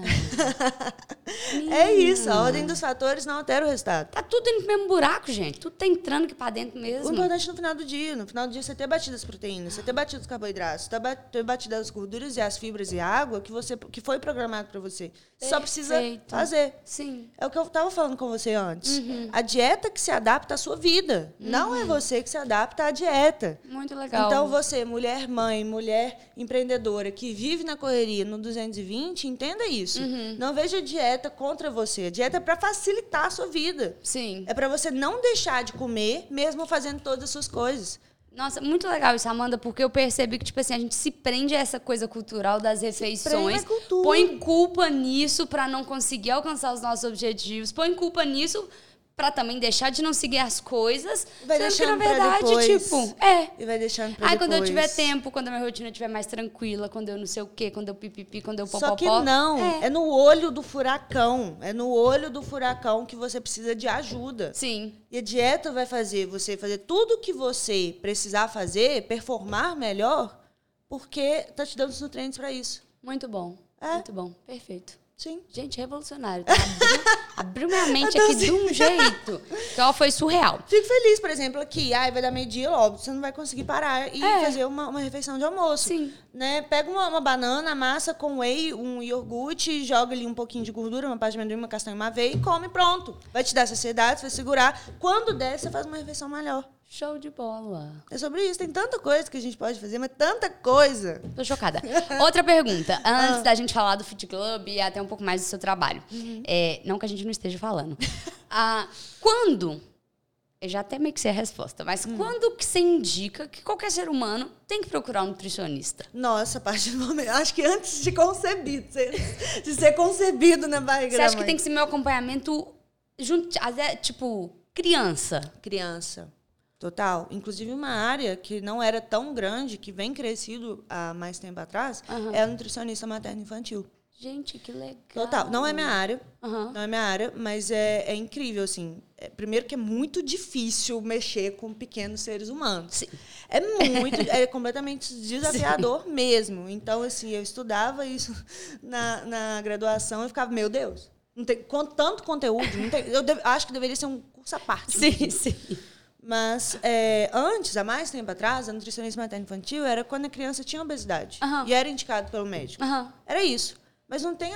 [SPEAKER 2] É isso, a ordem dos fatores não altera o resultado.
[SPEAKER 1] Tá tudo indo pro mesmo buraco, gente. Tudo tá entrando aqui pra dentro
[SPEAKER 2] O
[SPEAKER 1] mesmo.
[SPEAKER 2] importante no final do dia. No final do dia, você ter batido as proteínas, você ter batido os carboidratos, você ter ba- ter batido as gorduras e as fibras e a água que, você, que foi programado para você. Você só precisa
[SPEAKER 1] Perfeito.
[SPEAKER 2] fazer.
[SPEAKER 1] Sim.
[SPEAKER 2] É o que eu estava falando com você antes.
[SPEAKER 1] Uhum.
[SPEAKER 2] A dieta que se adapta à sua vida. Não é você que se adapta à dieta.
[SPEAKER 1] Muito legal.
[SPEAKER 2] Então, você, mulher mãe, mulher empreendedora, que vive na correria no 220, entenda isso.
[SPEAKER 1] Uhum.
[SPEAKER 2] Não veja a dieta contra você. A dieta é para facilitar a sua vida.
[SPEAKER 1] Sim.
[SPEAKER 2] É para você não deixar de comer, mesmo fazendo todas as suas coisas.
[SPEAKER 1] Nossa, muito legal isso, Amanda, porque eu percebi que, tipo assim, a gente se prende a essa coisa cultural das refeições. Põe culpa nisso pra não conseguir alcançar os nossos objetivos. Põe culpa nisso pra também deixar de não seguir as coisas.
[SPEAKER 2] Vai
[SPEAKER 1] sendo que,
[SPEAKER 2] deixando
[SPEAKER 1] na
[SPEAKER 2] pra
[SPEAKER 1] verdade,
[SPEAKER 2] depois.
[SPEAKER 1] tipo, é.
[SPEAKER 2] E vai deixando pra
[SPEAKER 1] Aí quando eu
[SPEAKER 2] depois.
[SPEAKER 1] tiver tempo, quando a minha rotina estiver mais tranquila, quando eu não sei o quê, quando eu pipipi, quando eu popopó.
[SPEAKER 2] Só que não,
[SPEAKER 1] É.
[SPEAKER 2] é. no olho do furacão. É no olho do furacão que você precisa de ajuda.
[SPEAKER 1] Sim.
[SPEAKER 2] E a dieta vai fazer você fazer tudo que você precisar fazer, performar melhor, porque tá te dando os nutrientes para isso.
[SPEAKER 1] Muito bom.
[SPEAKER 2] É.
[SPEAKER 1] Muito bom. Perfeito.
[SPEAKER 2] Sim.
[SPEAKER 1] Gente, revolucionário. tá? Abriu, abriu minha mente aqui de um jeito. Ó, foi surreal.
[SPEAKER 2] Fico feliz, por exemplo, aqui, ai, vai dar meio-dia, óbvio, você não vai conseguir parar e
[SPEAKER 1] É.
[SPEAKER 2] fazer uma, uma refeição de almoço.
[SPEAKER 1] Sim.
[SPEAKER 2] Né? Pega uma, uma banana, amassa com whey, um iogurte, joga ali um pouquinho de gordura, uma parte de amendoim, uma castanha, uma aveia e come, pronto. Vai te dar saciedade, você vai segurar. Quando der, você faz uma refeição melhor.
[SPEAKER 1] Show de bola.
[SPEAKER 2] É sobre isso, tem tanta coisa que a gente pode fazer, mas tanta coisa.
[SPEAKER 1] Tô chocada. Outra pergunta. Antes da gente falar do Fit Club e até um pouco mais do seu trabalho. É, não que a gente não esteja falando. Ah, quando... Eu já até meio que sei a resposta, mas quando que você indica que qualquer ser humano tem que procurar um nutricionista?
[SPEAKER 2] Nossa, a partir do momento. Acho que antes de concebido, de ser, concebido na barriga
[SPEAKER 1] Você acha que tem que ser meu acompanhamento junto, até, tipo, criança?
[SPEAKER 2] criança. Total. Inclusive, uma área que não era tão grande, que vem crescido há mais tempo atrás,
[SPEAKER 1] Aham.
[SPEAKER 2] é a nutricionista materno-infantil.
[SPEAKER 1] Gente, que legal.
[SPEAKER 2] Total. Não é minha área,
[SPEAKER 1] Aham.
[SPEAKER 2] não é minha área, mas é, é incrível, assim. É, primeiro que é muito difícil mexer com pequenos seres humanos.
[SPEAKER 1] Sim.
[SPEAKER 2] É muito, é completamente desafiador mesmo. Então, assim, eu estudava isso na, na graduação e ficava, meu Deus, não tem com tanto conteúdo, tem, eu deve- acho que deveria ser um curso à parte.
[SPEAKER 1] Sim, sim.
[SPEAKER 2] Mas é, antes, há mais tempo atrás, a nutricionismo materno-infantil era quando a criança tinha obesidade.
[SPEAKER 1] Aham.
[SPEAKER 2] E era indicado pelo médico.
[SPEAKER 1] Aham.
[SPEAKER 2] Era isso. Mas não, tem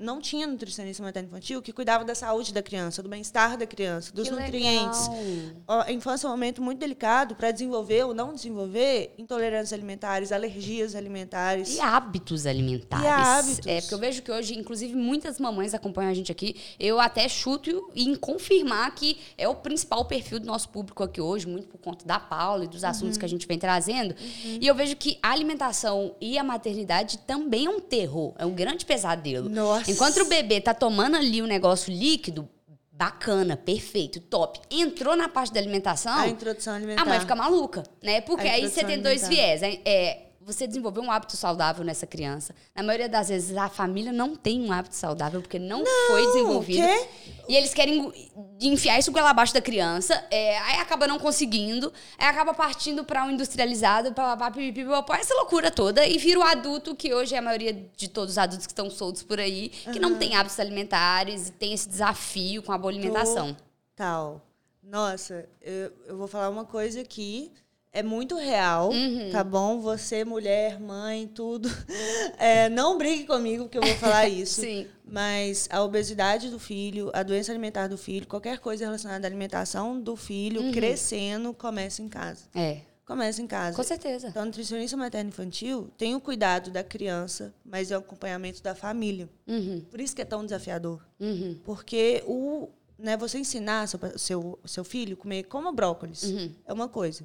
[SPEAKER 2] não tinha nutricionista materno-infantil que cuidava da saúde da criança, do bem-estar da criança, dos
[SPEAKER 1] Que
[SPEAKER 2] nutrientes.
[SPEAKER 1] legal.
[SPEAKER 2] A infância é um momento muito delicado para desenvolver ou não desenvolver intolerâncias alimentares, alergias alimentares.
[SPEAKER 1] E hábitos alimentares.
[SPEAKER 2] E hábitos.
[SPEAKER 1] É, porque eu vejo que hoje, inclusive, muitas mamães acompanham a gente aqui. Eu até chuto em confirmar que é o principal perfil do nosso público aqui hoje, muito por conta da Paula e dos assuntos que a gente vem trazendo. E eu vejo que a alimentação e a maternidade também é um terror, é um grande pesadelo.
[SPEAKER 2] Nossa.
[SPEAKER 1] Enquanto o bebê tá tomando ali um negócio líquido, bacana, perfeito, top. Entrou na parte da alimentação,
[SPEAKER 2] A introdução alimentar.
[SPEAKER 1] a mãe fica maluca, né? Porque aí você tem dois
[SPEAKER 2] alimentar.
[SPEAKER 1] viés. É, é, você desenvolveu um hábito saudável nessa criança. Na maioria das vezes, a família não tem um hábito saudável porque não, foi desenvolvido.
[SPEAKER 2] o quê?
[SPEAKER 1] E eles querem enfiar isso goela abaixo da criança. é, aí acaba não conseguindo. Aí acaba partindo para um industrializado, papapá, essa loucura toda. E vira o adulto, que hoje é a maioria de todos os adultos que estão soltos por aí, que não tem hábitos alimentares e tem esse desafio com a boa alimentação.
[SPEAKER 2] Tal. Nossa, eu, eu vou falar uma coisa aqui. É muito real,
[SPEAKER 1] Uhum.
[SPEAKER 2] tá bom? Você, mulher, mãe, tudo. É, não brigue comigo que eu vou falar isso.
[SPEAKER 1] Sim.
[SPEAKER 2] Mas a obesidade do filho, a doença alimentar do filho, qualquer coisa relacionada à alimentação do filho
[SPEAKER 1] Uhum.
[SPEAKER 2] crescendo, começa em casa.
[SPEAKER 1] É,
[SPEAKER 2] Começa em casa.
[SPEAKER 1] com certeza.
[SPEAKER 2] Então, a nutricionista materno-infantil tem o cuidado da criança, mas é o acompanhamento da família.
[SPEAKER 1] Uhum,
[SPEAKER 2] Por isso que é tão desafiador.
[SPEAKER 1] uhum,
[SPEAKER 2] Porque o, né, você ensinar seu, seu, seu filho a comer como brócolis
[SPEAKER 1] Uhum.
[SPEAKER 2] é uma coisa.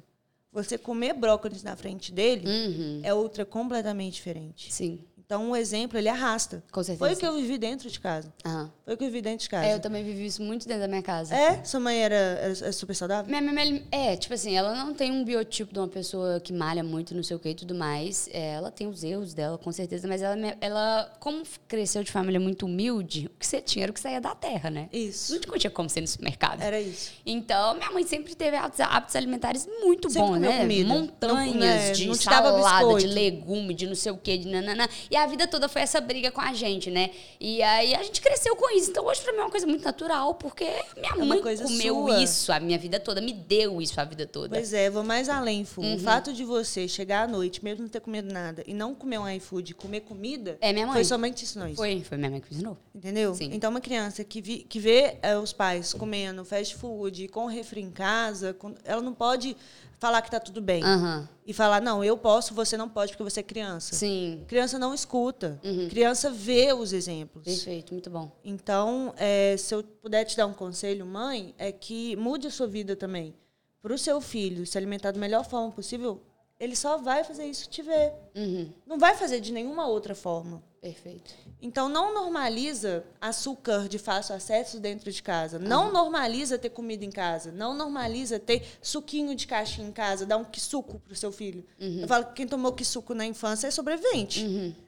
[SPEAKER 2] Você comer brócolis na frente dele
[SPEAKER 1] uhum.
[SPEAKER 2] é outra completamente diferente.
[SPEAKER 1] Sim,
[SPEAKER 2] Então, um exemplo, ele arrasta.
[SPEAKER 1] com certeza.
[SPEAKER 2] Foi o que eu vivi dentro de casa.
[SPEAKER 1] Aham.
[SPEAKER 2] Foi o que eu vivi dentro de casa.
[SPEAKER 1] É, eu também vivi isso muito dentro da minha casa.
[SPEAKER 2] É? Sua mãe era, era, era super saudável?
[SPEAKER 1] Minha, minha- é, tipo assim, ela não tem um biotipo de uma pessoa que malha muito, não sei o que e tudo mais. É, ela tem os erros dela, com certeza, mas ela, me- ela, como cresceu de família muito humilde, o que você tinha era o que saía da terra, né?
[SPEAKER 2] Isso.
[SPEAKER 1] Não tinha como ser no supermercado.
[SPEAKER 2] Era isso.
[SPEAKER 1] Então, minha mãe sempre teve hábitos, hábitos alimentares muito
[SPEAKER 2] Sempre
[SPEAKER 1] bons,
[SPEAKER 2] comeu
[SPEAKER 1] né?
[SPEAKER 2] comida.
[SPEAKER 1] Montanhas
[SPEAKER 2] Não- né,
[SPEAKER 1] de
[SPEAKER 2] não te dava
[SPEAKER 1] salada, de
[SPEAKER 2] biscoito.
[SPEAKER 1] legume, de não sei o que, de nananã. E a vida toda foi essa briga com a gente, né? E aí a gente cresceu com isso. Então, hoje pra mim é uma coisa muito natural, porque minha
[SPEAKER 2] É
[SPEAKER 1] mãe comeu
[SPEAKER 2] sua.
[SPEAKER 1] isso a minha vida toda, me deu isso a vida toda.
[SPEAKER 2] Pois é, vou mais além, Fu.
[SPEAKER 1] Uhum.
[SPEAKER 2] O fato de você chegar à noite, mesmo não ter comido nada, e não comer um iFood e comer comida,
[SPEAKER 1] É minha mãe.
[SPEAKER 2] foi sua mãe que te ensinou isso.
[SPEAKER 1] Foi, foi minha mãe que me ensinou.
[SPEAKER 2] Entendeu?
[SPEAKER 1] Sim.
[SPEAKER 2] Então, uma criança que, vi- que vê eh, os pais comendo fast food, com refri em casa, com- ela não pode falar que tá tudo bem.
[SPEAKER 1] Aham.
[SPEAKER 2] E falar, não, eu posso, você não pode, porque você é criança.
[SPEAKER 1] Sim.
[SPEAKER 2] Criança não escuta.
[SPEAKER 1] Uhum.
[SPEAKER 2] Criança vê os exemplos.
[SPEAKER 1] Perfeito, muito bom.
[SPEAKER 2] Então, eh, se eu puder te dar um conselho, mãe, é que mude a sua vida também. Para o seu filho se alimentar da melhor forma possível, ele só vai fazer isso se tiver.
[SPEAKER 1] Uhum.
[SPEAKER 2] Não vai fazer de nenhuma outra forma.
[SPEAKER 1] Perfeito.
[SPEAKER 2] Então, não normaliza açúcar de fácil acesso dentro de casa. Não normaliza ter comida em casa. Não normaliza ter suquinho de caixinha em casa, dar um suco pro seu filho. Eu falo que quem tomou suco na infância é sobrevivente.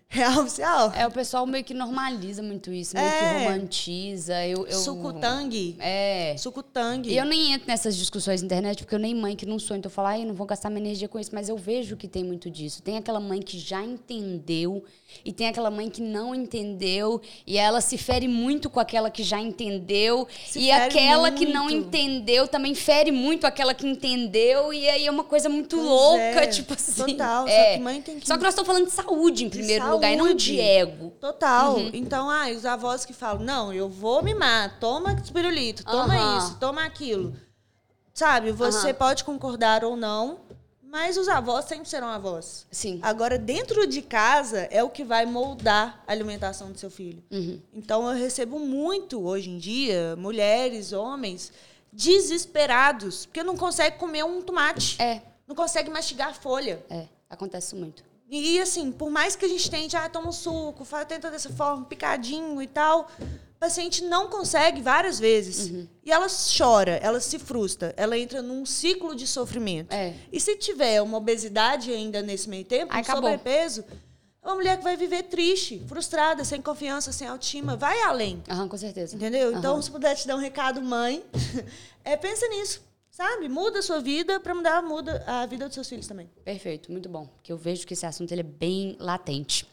[SPEAKER 2] Real oficial.
[SPEAKER 1] É, o pessoal meio que normaliza muito isso, meio
[SPEAKER 2] É.
[SPEAKER 1] que romantiza. Eu, eu...
[SPEAKER 2] Suco tangue.
[SPEAKER 1] É.
[SPEAKER 2] Suco tangue.
[SPEAKER 1] E eu nem entro nessas discussões na internet, porque eu nem mãe que não sou, então eu falo, ai, não vou gastar minha energia com isso, mas eu vejo que tem muito disso. Tem aquela mãe que já entendeu e tem aquela mãe que não entendeu e ela se fere muito com aquela que já entendeu
[SPEAKER 2] Se
[SPEAKER 1] e aquela que não
[SPEAKER 2] muito.
[SPEAKER 1] entendeu também fere muito aquela que entendeu e aí é uma coisa muito
[SPEAKER 2] Pois
[SPEAKER 1] louca,
[SPEAKER 2] é.
[SPEAKER 1] tipo assim.
[SPEAKER 2] Total, só
[SPEAKER 1] É.
[SPEAKER 2] que mãe tem que-
[SPEAKER 1] Só que nós estamos falando de saúde em
[SPEAKER 2] De
[SPEAKER 1] primeiro lugar e não de ego.
[SPEAKER 2] Total.
[SPEAKER 1] Uhum.
[SPEAKER 2] Então, ah, os avós que falam, não, eu vou mimar, toma espirulito, toma
[SPEAKER 1] Aham.
[SPEAKER 2] isso, toma aquilo. Sabe, você
[SPEAKER 1] Aham.
[SPEAKER 2] pode concordar ou não, mas os avós sempre serão avós.
[SPEAKER 1] Sim.
[SPEAKER 2] Agora, dentro de casa é o que vai moldar a alimentação do seu filho.
[SPEAKER 1] Uhum.
[SPEAKER 2] Então, eu recebo muito, hoje em dia, mulheres, homens, desesperados, porque não consegue comer um tomate.
[SPEAKER 1] É,
[SPEAKER 2] Não consegue mastigar a folha.
[SPEAKER 1] é. Acontece muito.
[SPEAKER 2] E assim, por mais que a gente tente, ah, toma um suco, faz, tenta dessa forma, picadinho e tal, o paciente não consegue várias vezes.
[SPEAKER 1] Uhum.
[SPEAKER 2] E ela chora, ela se frustra, ela entra num ciclo de sofrimento.
[SPEAKER 1] É.
[SPEAKER 2] E se tiver uma obesidade ainda nesse meio tempo,
[SPEAKER 1] Aí
[SPEAKER 2] um
[SPEAKER 1] acabou.
[SPEAKER 2] sobrepeso, é uma mulher que vai viver triste, frustrada, sem confiança, sem autoestima, vai além.
[SPEAKER 1] Aham, com certeza.
[SPEAKER 2] Entendeu? Então,
[SPEAKER 1] Aham.
[SPEAKER 2] se puder te dar um recado, mãe, é pensa nisso, sabe? Muda a sua vida para mudar muda a vida dos seus filhos também.
[SPEAKER 1] Perfeito, muito bom. Porque eu vejo que esse assunto ele é bem latente.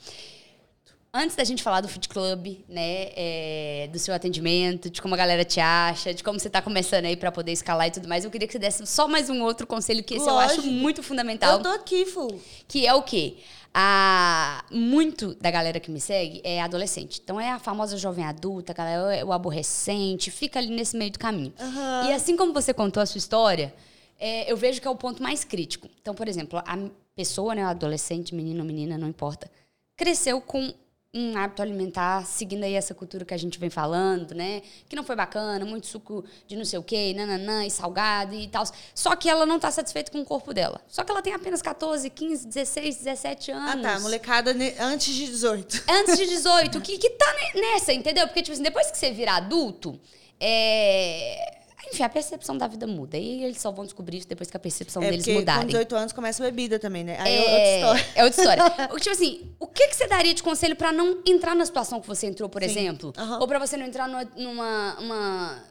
[SPEAKER 1] antes da gente falar do Fit Club, né, é, do seu atendimento, de como a galera te acha, de como você tá começando aí para poder escalar e tudo mais, eu queria que você desse só mais um outro conselho que esse eu acho muito fundamental.
[SPEAKER 2] Eu tô aqui, Fu.
[SPEAKER 1] Que é o quê? A, muito da galera que me segue é adolescente. Então é a famosa jovem adulta, galera, é o aborrecente, fica ali nesse meio do caminho.
[SPEAKER 2] Uhum.
[SPEAKER 1] E assim como você contou a sua história, é, eu vejo que é o ponto mais crítico. Então, por exemplo, a pessoa, né, adolescente, menino ou menina, não importa, cresceu com um hábito alimentar, seguindo aí essa cultura que a gente vem falando, né? Que não foi bacana, muito suco de não sei o quê, nananã, e salgado e tal. Só que ela não tá satisfeita com o corpo dela. Só que ela tem apenas 14, 15, 16, 17 anos.
[SPEAKER 2] Ah, tá. Molecada antes de 18.
[SPEAKER 1] Antes de 18, que, que tá nessa, entendeu? Porque, tipo assim, depois que você vira adulto, é enfim, a percepção da vida muda. E eles só vão descobrir isso depois que a percepção
[SPEAKER 2] é
[SPEAKER 1] deles mudarem.
[SPEAKER 2] Com 18 anos começa a bebida também, né? Aí é, é outra história.
[SPEAKER 1] É outra história. tipo assim, o que, que você daria de conselho para não entrar na situação que você entrou, por Sim. exemplo? Uhum. Ou para você não entrar numa. numa uma,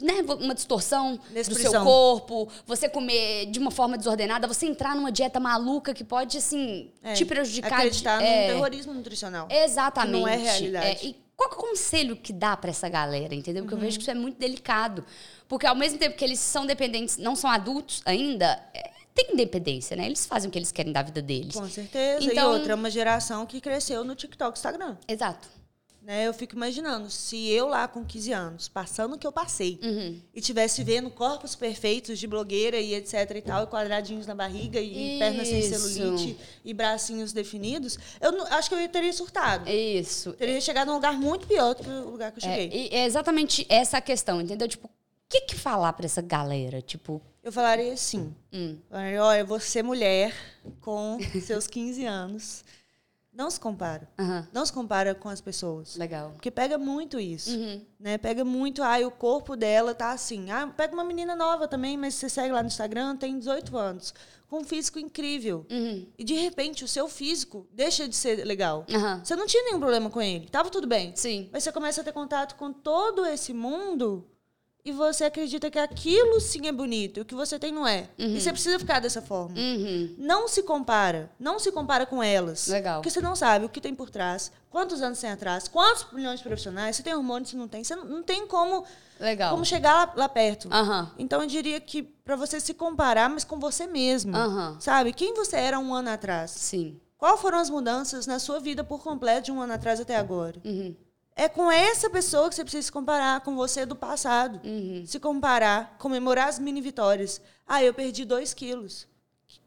[SPEAKER 1] né, uma distorção do seu corpo, você comer de uma forma desordenada, você entrar numa dieta maluca que pode, assim, é, te prejudicar.
[SPEAKER 2] Acreditar é, no terrorismo nutricional.
[SPEAKER 1] Exatamente.
[SPEAKER 2] não é realidade.
[SPEAKER 1] É, e qual é o conselho que dá para essa galera, entendeu? Porque uhum. eu vejo que isso é muito delicado. Porque ao mesmo tempo que eles são dependentes, não são adultos ainda, é, tem independência, né? Eles fazem o que eles querem da vida deles.
[SPEAKER 2] Com certeza. Então, e outra, é uma geração que cresceu no TikTok Instagram.
[SPEAKER 1] Exato.
[SPEAKER 2] Né? Eu fico imaginando, se eu lá com 15 anos, passando o que eu passei,
[SPEAKER 1] uhum.
[SPEAKER 2] e tivesse vendo corpos perfeitos de blogueira e etc e tal, e quadradinhos na barriga, e Isso. pernas sem celulite, e bracinhos definidos, eu não, acho que eu teria surtado.
[SPEAKER 1] Isso.
[SPEAKER 2] Teria chegado num lugar muito pior do que o lugar que eu
[SPEAKER 1] é, cheguei. É, é exatamente essa a questão, entendeu? Tipo, que, que falar para essa galera? Tipo.
[SPEAKER 2] Eu falaria assim:
[SPEAKER 1] hum.
[SPEAKER 2] falaria, olha, você mulher com seus 15 anos. Não se compara.
[SPEAKER 1] Uhum.
[SPEAKER 2] Não se compara com as pessoas.
[SPEAKER 1] Legal.
[SPEAKER 2] Porque pega muito isso.
[SPEAKER 1] Uhum.
[SPEAKER 2] Né? Pega muito, ai, o corpo dela tá assim. Ah, pega uma menina nova também, mas você segue lá no Instagram, tem 18 anos. Com um físico incrível.
[SPEAKER 1] Uhum.
[SPEAKER 2] E de repente o seu físico deixa de ser legal. Você
[SPEAKER 1] não
[SPEAKER 2] tinha nenhum problema com ele. Tava tudo bem.
[SPEAKER 1] Sim.
[SPEAKER 2] Mas você começa a ter contato com todo esse mundo e você acredita que aquilo sim é bonito, o que você tem não é.
[SPEAKER 1] Uhum.
[SPEAKER 2] E você precisa ficar dessa forma.
[SPEAKER 1] Uhum.
[SPEAKER 2] Não se compara. Não se compara com elas.
[SPEAKER 1] Legal.
[SPEAKER 2] Porque você não sabe o que tem por trás, quantos anos tem atrás, quantos milhões de profissionais, se tem hormônio, se não tem. Você não tem como,
[SPEAKER 1] Legal.
[SPEAKER 2] como chegar lá, lá perto.
[SPEAKER 1] Uhum.
[SPEAKER 2] Então eu diria que para você se comparar, mas com você mesmo. Sabe? Quem você era um ano atrás?
[SPEAKER 1] Sim.
[SPEAKER 2] Quais foram as mudanças na sua vida por completo de um ano atrás até agora?
[SPEAKER 1] Uhum.
[SPEAKER 2] É com essa pessoa que você precisa se comparar, com você do passado.
[SPEAKER 1] Uhum.
[SPEAKER 2] Se comparar, comemorar as mini vitórias. Ah, eu perdi dois quilos.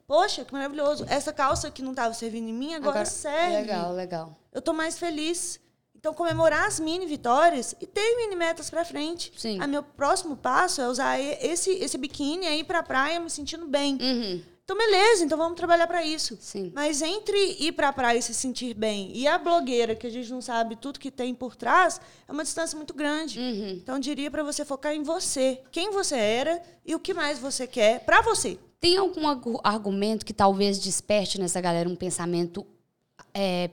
[SPEAKER 2] Poxa, que maravilhoso. Essa calça que não estava servindo em mim, agora, agora serve.
[SPEAKER 1] Legal, legal.
[SPEAKER 2] Eu estou mais feliz. Então, comemorar as mini vitórias e ter mini metas para frente.
[SPEAKER 1] Sim.
[SPEAKER 2] Ah, meu próximo passo é usar esse, esse biquíni aí para a praia me sentindo bem.
[SPEAKER 1] Uhum.
[SPEAKER 2] Então, beleza, então vamos trabalhar para isso.
[SPEAKER 1] Sim.
[SPEAKER 2] Mas entre ir para a praia e se sentir bem e a blogueira, que a gente não sabe tudo que tem por trás, é uma distância muito grande.
[SPEAKER 1] Uhum.
[SPEAKER 2] Então, diria para você focar em você, quem você era e o que mais você quer para você.
[SPEAKER 1] Tem algum argumento que talvez desperte nessa galera um pensamento é,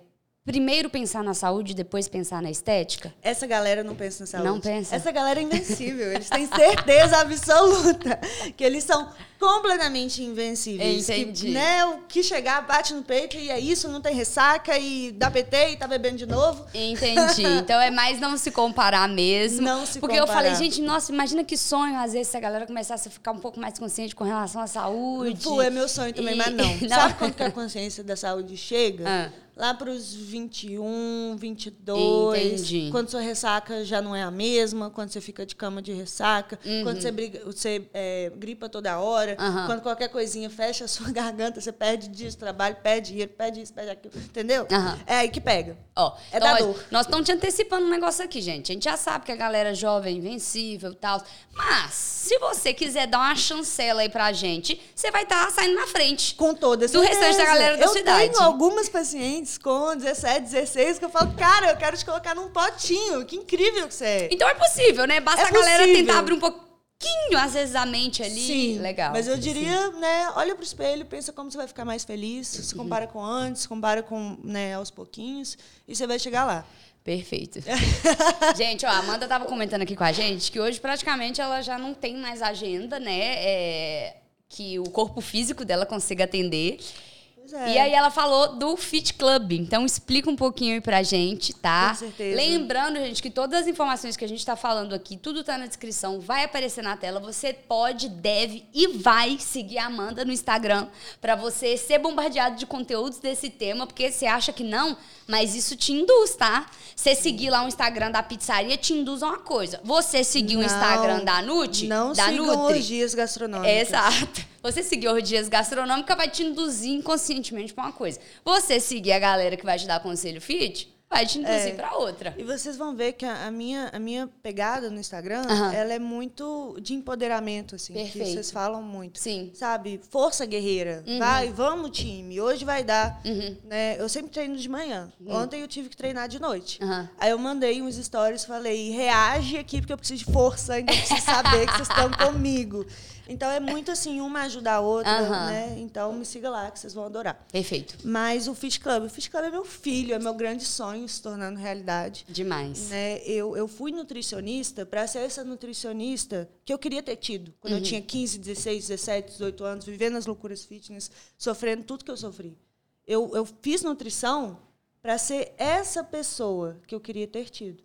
[SPEAKER 1] primeiro pensar na saúde, depois pensar na estética?
[SPEAKER 2] Essa galera não pensa na saúde.
[SPEAKER 1] Não pensa.
[SPEAKER 2] Essa galera é invencível. Eles têm certeza absoluta que eles são completamente invencíveis.
[SPEAKER 1] Entendi.
[SPEAKER 2] Que, né, o que chegar, bate no peito e é isso, não tem ressaca e dá PT e tá bebendo de novo.
[SPEAKER 1] Entendi. Então é mais não se comparar mesmo.
[SPEAKER 2] Não se
[SPEAKER 1] Porque
[SPEAKER 2] comparar.
[SPEAKER 1] eu falei, gente, nossa, imagina que sonho, às vezes, se a galera começasse a ficar um pouco mais consciente com relação à saúde.
[SPEAKER 2] Pô, é meu sonho também, e... mas não. não. Sabe quando que a consciência da saúde chega?
[SPEAKER 1] Ah
[SPEAKER 2] lá para os 21, 22.
[SPEAKER 1] Entendi.
[SPEAKER 2] Quando sua ressaca já não é a mesma, quando você fica de cama de ressaca,
[SPEAKER 1] uhum.
[SPEAKER 2] quando você, briga, você é, gripa toda hora,
[SPEAKER 1] uhum.
[SPEAKER 2] quando qualquer coisinha fecha a sua garganta, você perde dias de trabalho, perde dinheiro, perde isso, perde aquilo. Entendeu?
[SPEAKER 1] Uhum.
[SPEAKER 2] É aí que pega.
[SPEAKER 1] Ó,
[SPEAKER 2] é
[SPEAKER 1] então,
[SPEAKER 2] da dor.
[SPEAKER 1] Nós estamos te antecipando um negócio aqui, gente. A gente já sabe que a galera jovem é invencível e tal. Mas, se você quiser dar uma chancela aí pra gente, você vai estar tá saindo na frente.
[SPEAKER 2] Com toda
[SPEAKER 1] Do restante da galera da
[SPEAKER 2] eu
[SPEAKER 1] cidade.
[SPEAKER 2] Eu tenho algumas pacientes com 17, 16, que eu falo, cara, eu quero te colocar num potinho. Que incrível que você é.
[SPEAKER 1] Então é possível, né? Basta
[SPEAKER 2] é
[SPEAKER 1] a galera
[SPEAKER 2] possível.
[SPEAKER 1] tentar abrir um pouquinho, às vezes, a mente ali.
[SPEAKER 2] Sim,
[SPEAKER 1] Legal.
[SPEAKER 2] Mas eu diria, Sim. né, olha pro espelho, pensa como você vai ficar mais feliz, se compara com antes, compara com, né, aos pouquinhos, e você vai chegar lá.
[SPEAKER 1] Perfeito. gente, ó, a Amanda tava comentando aqui com a gente que hoje praticamente ela já não tem mais agenda, né? É, que o corpo físico dela consiga atender.
[SPEAKER 2] É.
[SPEAKER 1] E aí ela falou do Fit Club. Então explica um pouquinho aí pra gente, tá?
[SPEAKER 2] Com certeza.
[SPEAKER 1] Lembrando, gente, que todas as informações que a gente tá falando aqui, tudo tá na descrição, vai aparecer na tela. Você pode, deve e vai seguir a Amanda no Instagram pra você ser bombardeado de conteúdos desse tema, porque você acha que não, mas isso te induz, tá? Você seguir lá o Instagram da pizzaria te induz a uma coisa. Você seguir o
[SPEAKER 2] Não,
[SPEAKER 1] Instagram da Nutri,
[SPEAKER 2] Não
[SPEAKER 1] da
[SPEAKER 2] sigam
[SPEAKER 1] Nutri,
[SPEAKER 2] orgias gastronômicas.
[SPEAKER 1] Exato. Você seguir orgias gastronômicas vai te induzir inconscientemente pra uma coisa. Você seguir a galera que vai te dar conselho fit, vai te induzir
[SPEAKER 2] É.
[SPEAKER 1] pra outra.
[SPEAKER 2] E vocês vão ver que a, a minha, a minha pegada no Instagram, ela é muito de empoderamento, assim.
[SPEAKER 1] Perfeito.
[SPEAKER 2] Que vocês falam muito.
[SPEAKER 1] Sim.
[SPEAKER 2] Sabe? Força guerreira. Vai, vamos, time. Hoje vai dar.
[SPEAKER 1] Uhum.
[SPEAKER 2] Né? Eu sempre treino de manhã. Ontem eu tive que treinar de noite. Aí eu mandei uns stories, falei, reage aqui, porque eu preciso de força, eu preciso saber que vocês estão comigo. Então é muito assim, uma ajuda a outra, né? Então me siga lá, que vocês vão adorar.
[SPEAKER 1] Perfeito.
[SPEAKER 2] Mas o Fit Club, o Fit Club é meu filho, é meu grande sonho se tornando realidade.
[SPEAKER 1] Demais.
[SPEAKER 2] Né? Eu, eu fui nutricionista para ser essa nutricionista que eu queria ter tido quando eu tinha 15, 16, 17, 18 anos, vivendo as loucuras fitness, sofrendo tudo que eu sofri. Eu, eu fiz nutrição para ser essa pessoa que eu queria ter tido.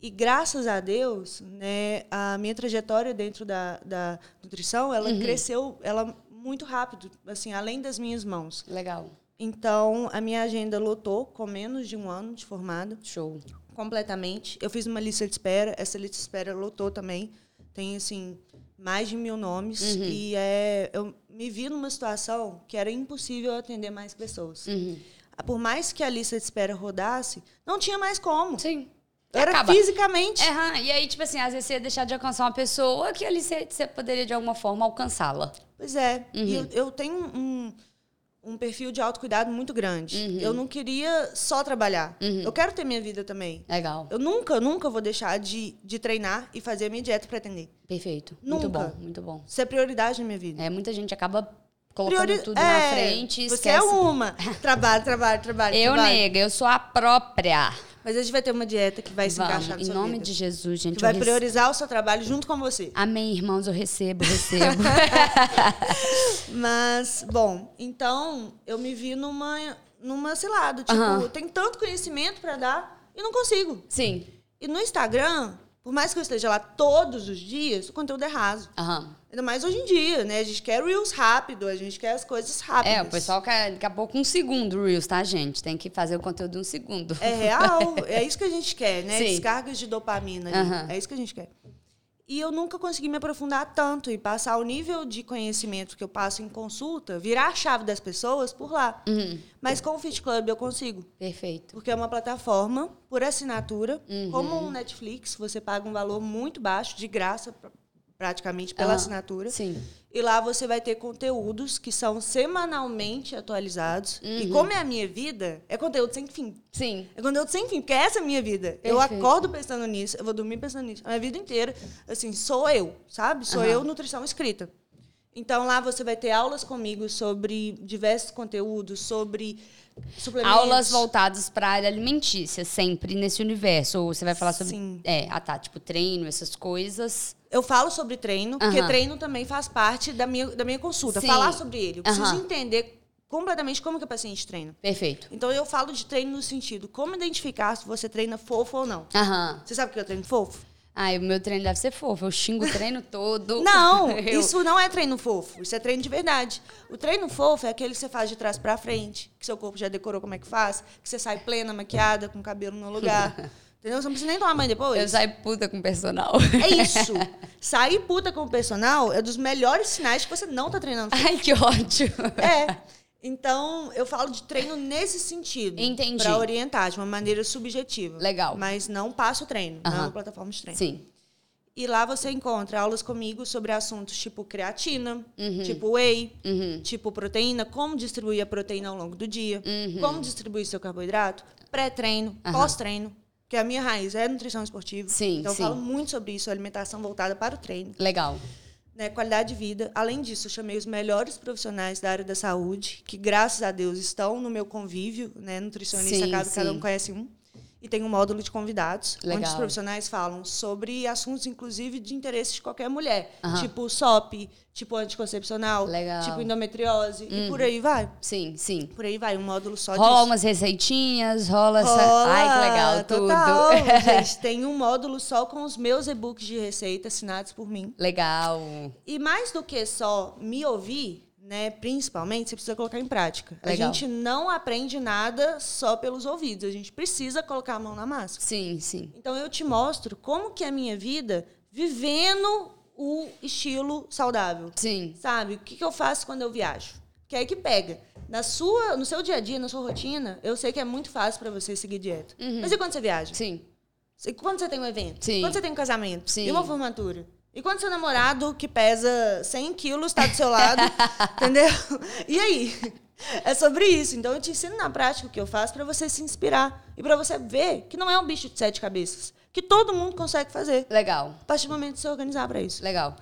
[SPEAKER 2] E graças a Deus, né, a minha trajetória dentro da, da nutrição, ela cresceu ela muito rápido, assim, além das minhas mãos.
[SPEAKER 1] Legal.
[SPEAKER 2] Então, a minha agenda lotou com menos de um ano de formada
[SPEAKER 1] Show.
[SPEAKER 2] completamente. Eu fiz uma lista de espera, essa lista de espera lotou também. Tem, assim, mais de mil nomes. E é, eu me vi numa situação que era impossível atender mais pessoas.
[SPEAKER 1] Uhum.
[SPEAKER 2] Por mais que a lista de espera rodasse, não tinha mais como.
[SPEAKER 1] Sim.
[SPEAKER 2] Era
[SPEAKER 1] Acaba.
[SPEAKER 2] fisicamente.
[SPEAKER 1] Aham. E aí, tipo assim, às vezes você ia deixar de alcançar uma pessoa que ali você, você poderia, de alguma forma, alcançá-la.
[SPEAKER 2] Pois é.
[SPEAKER 1] Uhum.
[SPEAKER 2] E eu, eu tenho um, um perfil de autocuidado muito grande.
[SPEAKER 1] Uhum.
[SPEAKER 2] Eu não queria só trabalhar. Eu quero ter minha vida também.
[SPEAKER 1] Legal.
[SPEAKER 2] Eu nunca, nunca vou deixar de, de treinar e fazer a minha dieta para atender.
[SPEAKER 1] Perfeito. Muito
[SPEAKER 2] Nunca.
[SPEAKER 1] bom, muito bom.
[SPEAKER 2] Isso é prioridade na minha vida.
[SPEAKER 1] É, muita gente acaba colocando
[SPEAKER 2] Priori-
[SPEAKER 1] tudo
[SPEAKER 2] é,
[SPEAKER 1] na frente e
[SPEAKER 2] Você
[SPEAKER 1] esquece.
[SPEAKER 2] é uma. Trabalho, trabalho, trabalho.
[SPEAKER 1] Eu,
[SPEAKER 2] trabalho.
[SPEAKER 1] nega, eu sou a própria.
[SPEAKER 2] Mas a gente vai ter uma dieta que vai se
[SPEAKER 1] Vamos,
[SPEAKER 2] encaixar na
[SPEAKER 1] em nome
[SPEAKER 2] vida.
[SPEAKER 1] de Jesus, gente.
[SPEAKER 2] Que vai
[SPEAKER 1] rece-
[SPEAKER 2] priorizar o seu trabalho junto com você.
[SPEAKER 1] Amém, irmãos, eu recebo, recebo.
[SPEAKER 2] Mas, bom, então eu me vi numa, numa cilada. Tipo,
[SPEAKER 1] Aham.
[SPEAKER 2] tem tanto conhecimento para dar e não consigo.
[SPEAKER 1] Sim.
[SPEAKER 2] E no Instagram, por mais que eu esteja lá todos os dias, o conteúdo é raso.
[SPEAKER 1] Aham.
[SPEAKER 2] Ainda mais hoje em dia, né? A gente quer Reels rápido, a gente quer as coisas rápidas.
[SPEAKER 1] É, o pessoal quer daqui a pouco um segundo Reels, tá, gente? Tem que fazer o conteúdo em um segundo.
[SPEAKER 2] É real, é isso que a gente quer, né?
[SPEAKER 1] Sim.
[SPEAKER 2] Descargas de dopamina ali.
[SPEAKER 1] Aham.
[SPEAKER 2] É isso que a gente quer. E eu nunca consegui me aprofundar tanto e passar o nível de conhecimento que eu passo em consulta, virar a chave das pessoas por lá.
[SPEAKER 1] Uhum.
[SPEAKER 2] Mas com o Fit Club eu consigo.
[SPEAKER 1] Perfeito.
[SPEAKER 2] Porque é uma plataforma por assinatura,
[SPEAKER 1] Uhum.
[SPEAKER 2] como um Netflix, você paga um valor muito baixo, de graça, praticamente, pela
[SPEAKER 1] Ah,
[SPEAKER 2] assinatura.
[SPEAKER 1] Sim.
[SPEAKER 2] E lá você vai ter conteúdos que são semanalmente atualizados. E
[SPEAKER 1] Uhum.
[SPEAKER 2] como é a minha vida, é conteúdo sem fim.
[SPEAKER 1] Sim.
[SPEAKER 2] É conteúdo sem fim, porque essa é a minha vida. Eu
[SPEAKER 1] Perfeito.
[SPEAKER 2] acordo pensando nisso, eu vou dormir pensando nisso. A minha vida inteira, assim, sou eu, sabe? Sou
[SPEAKER 1] Aham.
[SPEAKER 2] eu, nutrição escrita. Então lá você vai ter aulas comigo sobre diversos conteúdos, sobre suplementos.
[SPEAKER 1] Aulas voltadas para a área alimentícia, sempre nesse universo. Ou você vai falar sobre.
[SPEAKER 2] Sim.
[SPEAKER 1] É, ah tá, tipo treino, essas coisas.
[SPEAKER 2] Eu falo sobre treino, porque treino também faz parte da minha, da minha consulta.
[SPEAKER 1] Sim.
[SPEAKER 2] Falar sobre ele. Eu preciso entender completamente como que o paciente treina.
[SPEAKER 1] Perfeito.
[SPEAKER 2] Então eu falo de treino no sentido, como identificar se você treina fofo ou não.
[SPEAKER 1] Aham.
[SPEAKER 2] Você sabe o que eu treino fofo?
[SPEAKER 1] Ai, o meu treino deve ser fofo. Eu xingo o treino todo.
[SPEAKER 2] Não,
[SPEAKER 1] Eu-
[SPEAKER 2] isso não é treino fofo, isso é treino de verdade. O treino fofo é aquele que você faz de trás pra frente, que seu corpo já decorou como é que faz, que você sai plena, maquiada, com o cabelo no lugar. Entendeu? Você não precisa nem tomar banho depois.
[SPEAKER 1] Eu saio puta com o personal.
[SPEAKER 2] É isso. Sair puta com o personal é dos melhores sinais que você não tá treinando.
[SPEAKER 1] Ai, que ódio.
[SPEAKER 2] É. Então, eu falo de treino nesse sentido.
[SPEAKER 1] Entendi.
[SPEAKER 2] Pra orientar, de uma maneira subjetiva.
[SPEAKER 1] Legal.
[SPEAKER 2] Mas não passo treino. Não é
[SPEAKER 1] Aham.
[SPEAKER 2] uma plataforma de treino.
[SPEAKER 1] Sim.
[SPEAKER 2] E lá você encontra aulas comigo sobre assuntos tipo creatina,
[SPEAKER 1] Uhum.
[SPEAKER 2] tipo whey, tipo proteína, como distribuir a proteína ao longo do dia,
[SPEAKER 1] Uhum.
[SPEAKER 2] como distribuir seu carboidrato, pré-treino, pós-treino, que a minha raiz é nutrição esportiva.
[SPEAKER 1] Sim,
[SPEAKER 2] então
[SPEAKER 1] sim.
[SPEAKER 2] eu falo muito sobre isso, alimentação voltada para o treino,
[SPEAKER 1] Legal.
[SPEAKER 2] né, qualidade de vida. Além disso, eu chamei os melhores profissionais da área da saúde, que graças a Deus estão no meu convívio, né, nutricionista,
[SPEAKER 1] Sim,
[SPEAKER 2] cada, cada um conhece um. E tem um módulo de convidados,
[SPEAKER 1] Legal.
[SPEAKER 2] onde os profissionais falam sobre assuntos, inclusive, de interesse de qualquer mulher. Tipo SOP, tipo anticoncepcional,
[SPEAKER 1] Legal.
[SPEAKER 2] tipo endometriose, e por aí vai.
[SPEAKER 1] Sim, sim.
[SPEAKER 2] Por aí vai, um módulo só
[SPEAKER 1] Rola
[SPEAKER 2] disso.
[SPEAKER 1] umas receitinhas, rola, essa.
[SPEAKER 2] Rola,
[SPEAKER 1] Ai, que legal,
[SPEAKER 2] total,
[SPEAKER 1] tudo.
[SPEAKER 2] gente, tem um módulo só com os meus e-books de receita assinados por mim.
[SPEAKER 1] legal.
[SPEAKER 2] E mais do que só me ouvir, né, principalmente, você precisa colocar em prática.
[SPEAKER 1] Legal.
[SPEAKER 2] A gente não aprende nada só pelos ouvidos, a gente precisa colocar a mão na massa.
[SPEAKER 1] Sim, sim.
[SPEAKER 2] Então eu te mostro como que é a minha vida vivendo o estilo saudável.
[SPEAKER 1] Sim.
[SPEAKER 2] Sabe? O que, que eu faço quando eu viajo? Que é aí que pega. Na sua, no seu dia a dia, na sua rotina, eu sei que é muito fácil para você seguir dieta. Mas e quando você viaja?
[SPEAKER 1] Sim.
[SPEAKER 2] E quando você tem um evento?
[SPEAKER 1] Sim.
[SPEAKER 2] Quando você tem um casamento?
[SPEAKER 1] Sim.
[SPEAKER 2] E uma formatura? E quando seu namorado, que pesa 100 quilos, está do seu lado? entendeu? E aí? É sobre isso. Então, eu te ensino na prática o que eu faço para você se inspirar. E para você ver que não é um bicho de sete cabeças. Que todo mundo consegue fazer.
[SPEAKER 1] Legal.
[SPEAKER 2] A partir do momento de se organizar para isso.
[SPEAKER 1] Legal.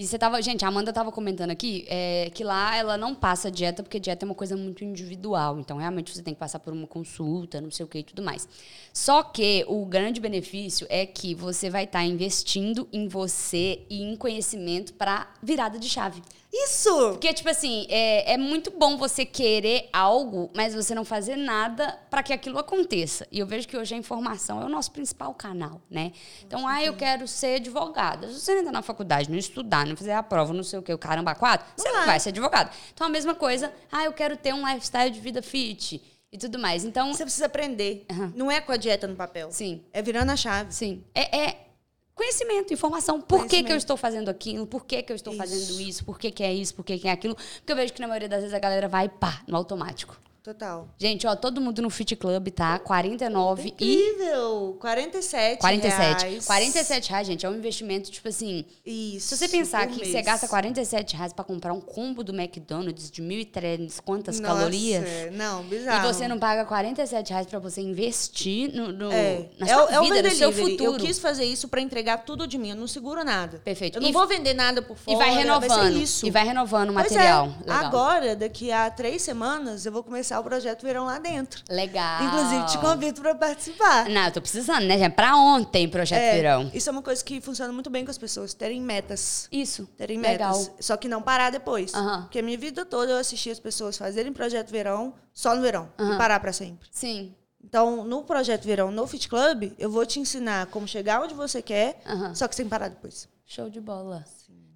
[SPEAKER 1] E você tava. Gente, a Amanda tava comentando aqui é, que lá ela não passa dieta, porque dieta é uma coisa muito individual. Então, realmente, você tem que passar por uma consulta, não sei o que e tudo mais. Só que o grande benefício é que você vai estar investindo em você e em conhecimento para virada de chave.
[SPEAKER 2] Isso!
[SPEAKER 1] Porque, tipo assim, é, é muito bom você querer algo, mas você não fazer nada para que aquilo aconteça. E eu vejo que hoje a informação é o nosso principal canal, né? Então, ah, eu quero ser advogada. Se você não entrar na faculdade, não estudar, não fizer a prova, não sei o que, o caramba, quatro, você não
[SPEAKER 2] vai.
[SPEAKER 1] vai ser advogado. Então, a mesma coisa, ah, eu quero ter um lifestyle de vida fit e tudo mais. Então,
[SPEAKER 2] Você precisa aprender. Não é com a dieta no papel.
[SPEAKER 1] sim,
[SPEAKER 2] É virando a chave.
[SPEAKER 1] sim. É, é conhecimento, informação. Por que, que eu
[SPEAKER 2] Conhecimento.
[SPEAKER 1] estou fazendo aquilo? Por que, que eu estou
[SPEAKER 2] Isso.
[SPEAKER 1] fazendo isso? Por que, que é isso? Por que, que é aquilo? Porque eu vejo que na maioria das vezes a galera vai, pá, no automático.
[SPEAKER 2] Total.
[SPEAKER 1] Gente, ó, todo mundo no Fit Club, tá? 49 e
[SPEAKER 2] Incrível! 47
[SPEAKER 1] 47.
[SPEAKER 2] reais.
[SPEAKER 1] 47 reais, gente, é um investimento, tipo assim.
[SPEAKER 2] Isso.
[SPEAKER 1] Se você pensar que
[SPEAKER 2] mês.
[SPEAKER 1] você gasta 47 reais pra comprar um combo do McDonald's de 1.300 quantas
[SPEAKER 2] Nossa,
[SPEAKER 1] calorias.
[SPEAKER 2] Não,
[SPEAKER 1] E
[SPEAKER 2] bizarro.
[SPEAKER 1] você não paga 47 reais pra você investir no, no-
[SPEAKER 2] É,
[SPEAKER 1] na
[SPEAKER 2] é,
[SPEAKER 1] sua
[SPEAKER 2] é o
[SPEAKER 1] vida, no
[SPEAKER 2] vender
[SPEAKER 1] seu futuro.
[SPEAKER 2] Eu quis fazer isso pra entregar tudo de mim. Eu não seguro nada.
[SPEAKER 1] Perfeito.
[SPEAKER 2] Eu não
[SPEAKER 1] E-
[SPEAKER 2] vou vender nada por fora.
[SPEAKER 1] E vai renovando.
[SPEAKER 2] isso.
[SPEAKER 1] E vai renovando o
[SPEAKER 2] Pois
[SPEAKER 1] material.
[SPEAKER 2] É.
[SPEAKER 1] Legal.
[SPEAKER 2] Agora, daqui a três semanas, eu vou começar o projeto Verão lá dentro.
[SPEAKER 1] Legal.
[SPEAKER 2] Inclusive, te convido pra participar.
[SPEAKER 1] Não, eu tô precisando, né, gente? Pra ontem, projeto
[SPEAKER 2] É,
[SPEAKER 1] verão.
[SPEAKER 2] Isso é uma coisa que funciona muito bem com as pessoas, terem metas.
[SPEAKER 1] Isso.
[SPEAKER 2] Terem
[SPEAKER 1] Legal.
[SPEAKER 2] metas. Só que não parar depois. Porque a minha vida toda eu assisti as pessoas fazerem projeto verão só no verão. E parar pra sempre.
[SPEAKER 1] Sim.
[SPEAKER 2] Então, no projeto verão, no Fit Club, eu vou te ensinar como chegar onde você quer, só que sem parar depois.
[SPEAKER 1] Show de bola.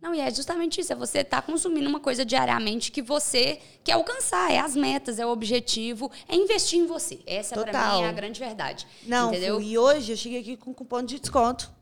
[SPEAKER 1] Não, e é justamente isso, é você estar consumindo uma coisa diariamente que você quer alcançar, é as metas, é o objetivo, é investir em você. Essa pra
[SPEAKER 2] Total.
[SPEAKER 1] mim é a grande verdade.
[SPEAKER 2] Não,
[SPEAKER 1] entendeu?
[SPEAKER 2] Fu, e hoje eu cheguei aqui com cupom de desconto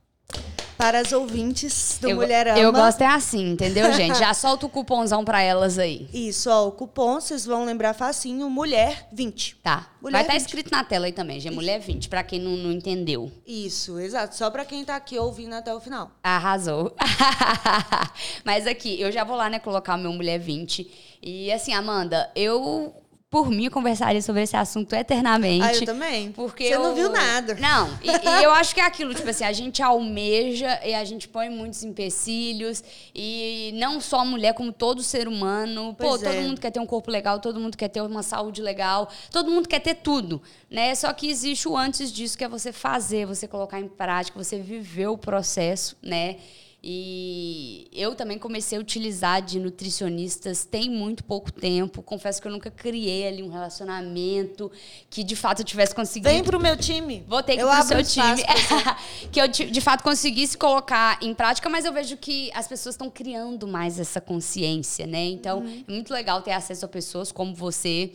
[SPEAKER 2] para as ouvintes do
[SPEAKER 1] eu,
[SPEAKER 2] Mulherama.
[SPEAKER 1] eu gosto é assim, entendeu, gente? Já solta o cupomzão pra elas aí.
[SPEAKER 2] Isso, ó, o cupom, vocês vão lembrar facinho, Mulher 20.
[SPEAKER 1] Tá.
[SPEAKER 2] Mulher
[SPEAKER 1] Vai estar
[SPEAKER 2] 20.
[SPEAKER 1] escrito na tela aí também, gente. Mulher 20, pra quem não, não entendeu.
[SPEAKER 2] Isso, exato. Só para quem tá aqui ouvindo até o final.
[SPEAKER 1] Arrasou. Mas aqui, eu já vou lá, né, colocar o meu Mulher 20. E assim, Amanda, eu, por mim, conversaria sobre esse assunto eternamente.
[SPEAKER 2] Ah, eu também.
[SPEAKER 1] Porque
[SPEAKER 2] Você não
[SPEAKER 1] eu-
[SPEAKER 2] viu nada.
[SPEAKER 1] Não, e, e eu acho que é aquilo, tipo assim, a gente almeja e a gente põe muitos empecilhos. E não só a mulher, como todo ser humano. Pô,
[SPEAKER 2] Pois
[SPEAKER 1] todo
[SPEAKER 2] é.
[SPEAKER 1] mundo quer ter um corpo legal, todo mundo quer ter uma saúde legal, todo mundo quer ter tudo, né? Só que existe o antes disso, que é você fazer, você colocar em prática, você viver o processo, né? E eu também comecei a utilizar de nutricionistas tem muito pouco tempo. Confesso que eu nunca criei ali um relacionamento que de fato eu tivesse conseguido.
[SPEAKER 2] Vem pro meu time.
[SPEAKER 1] Vou ter que
[SPEAKER 2] eu
[SPEAKER 1] pro seu time. que eu, de fato, conseguisse colocar em prática, mas eu vejo que as pessoas estão criando mais essa consciência, né? Então,
[SPEAKER 2] Uhum.
[SPEAKER 1] é muito legal ter acesso a pessoas como você.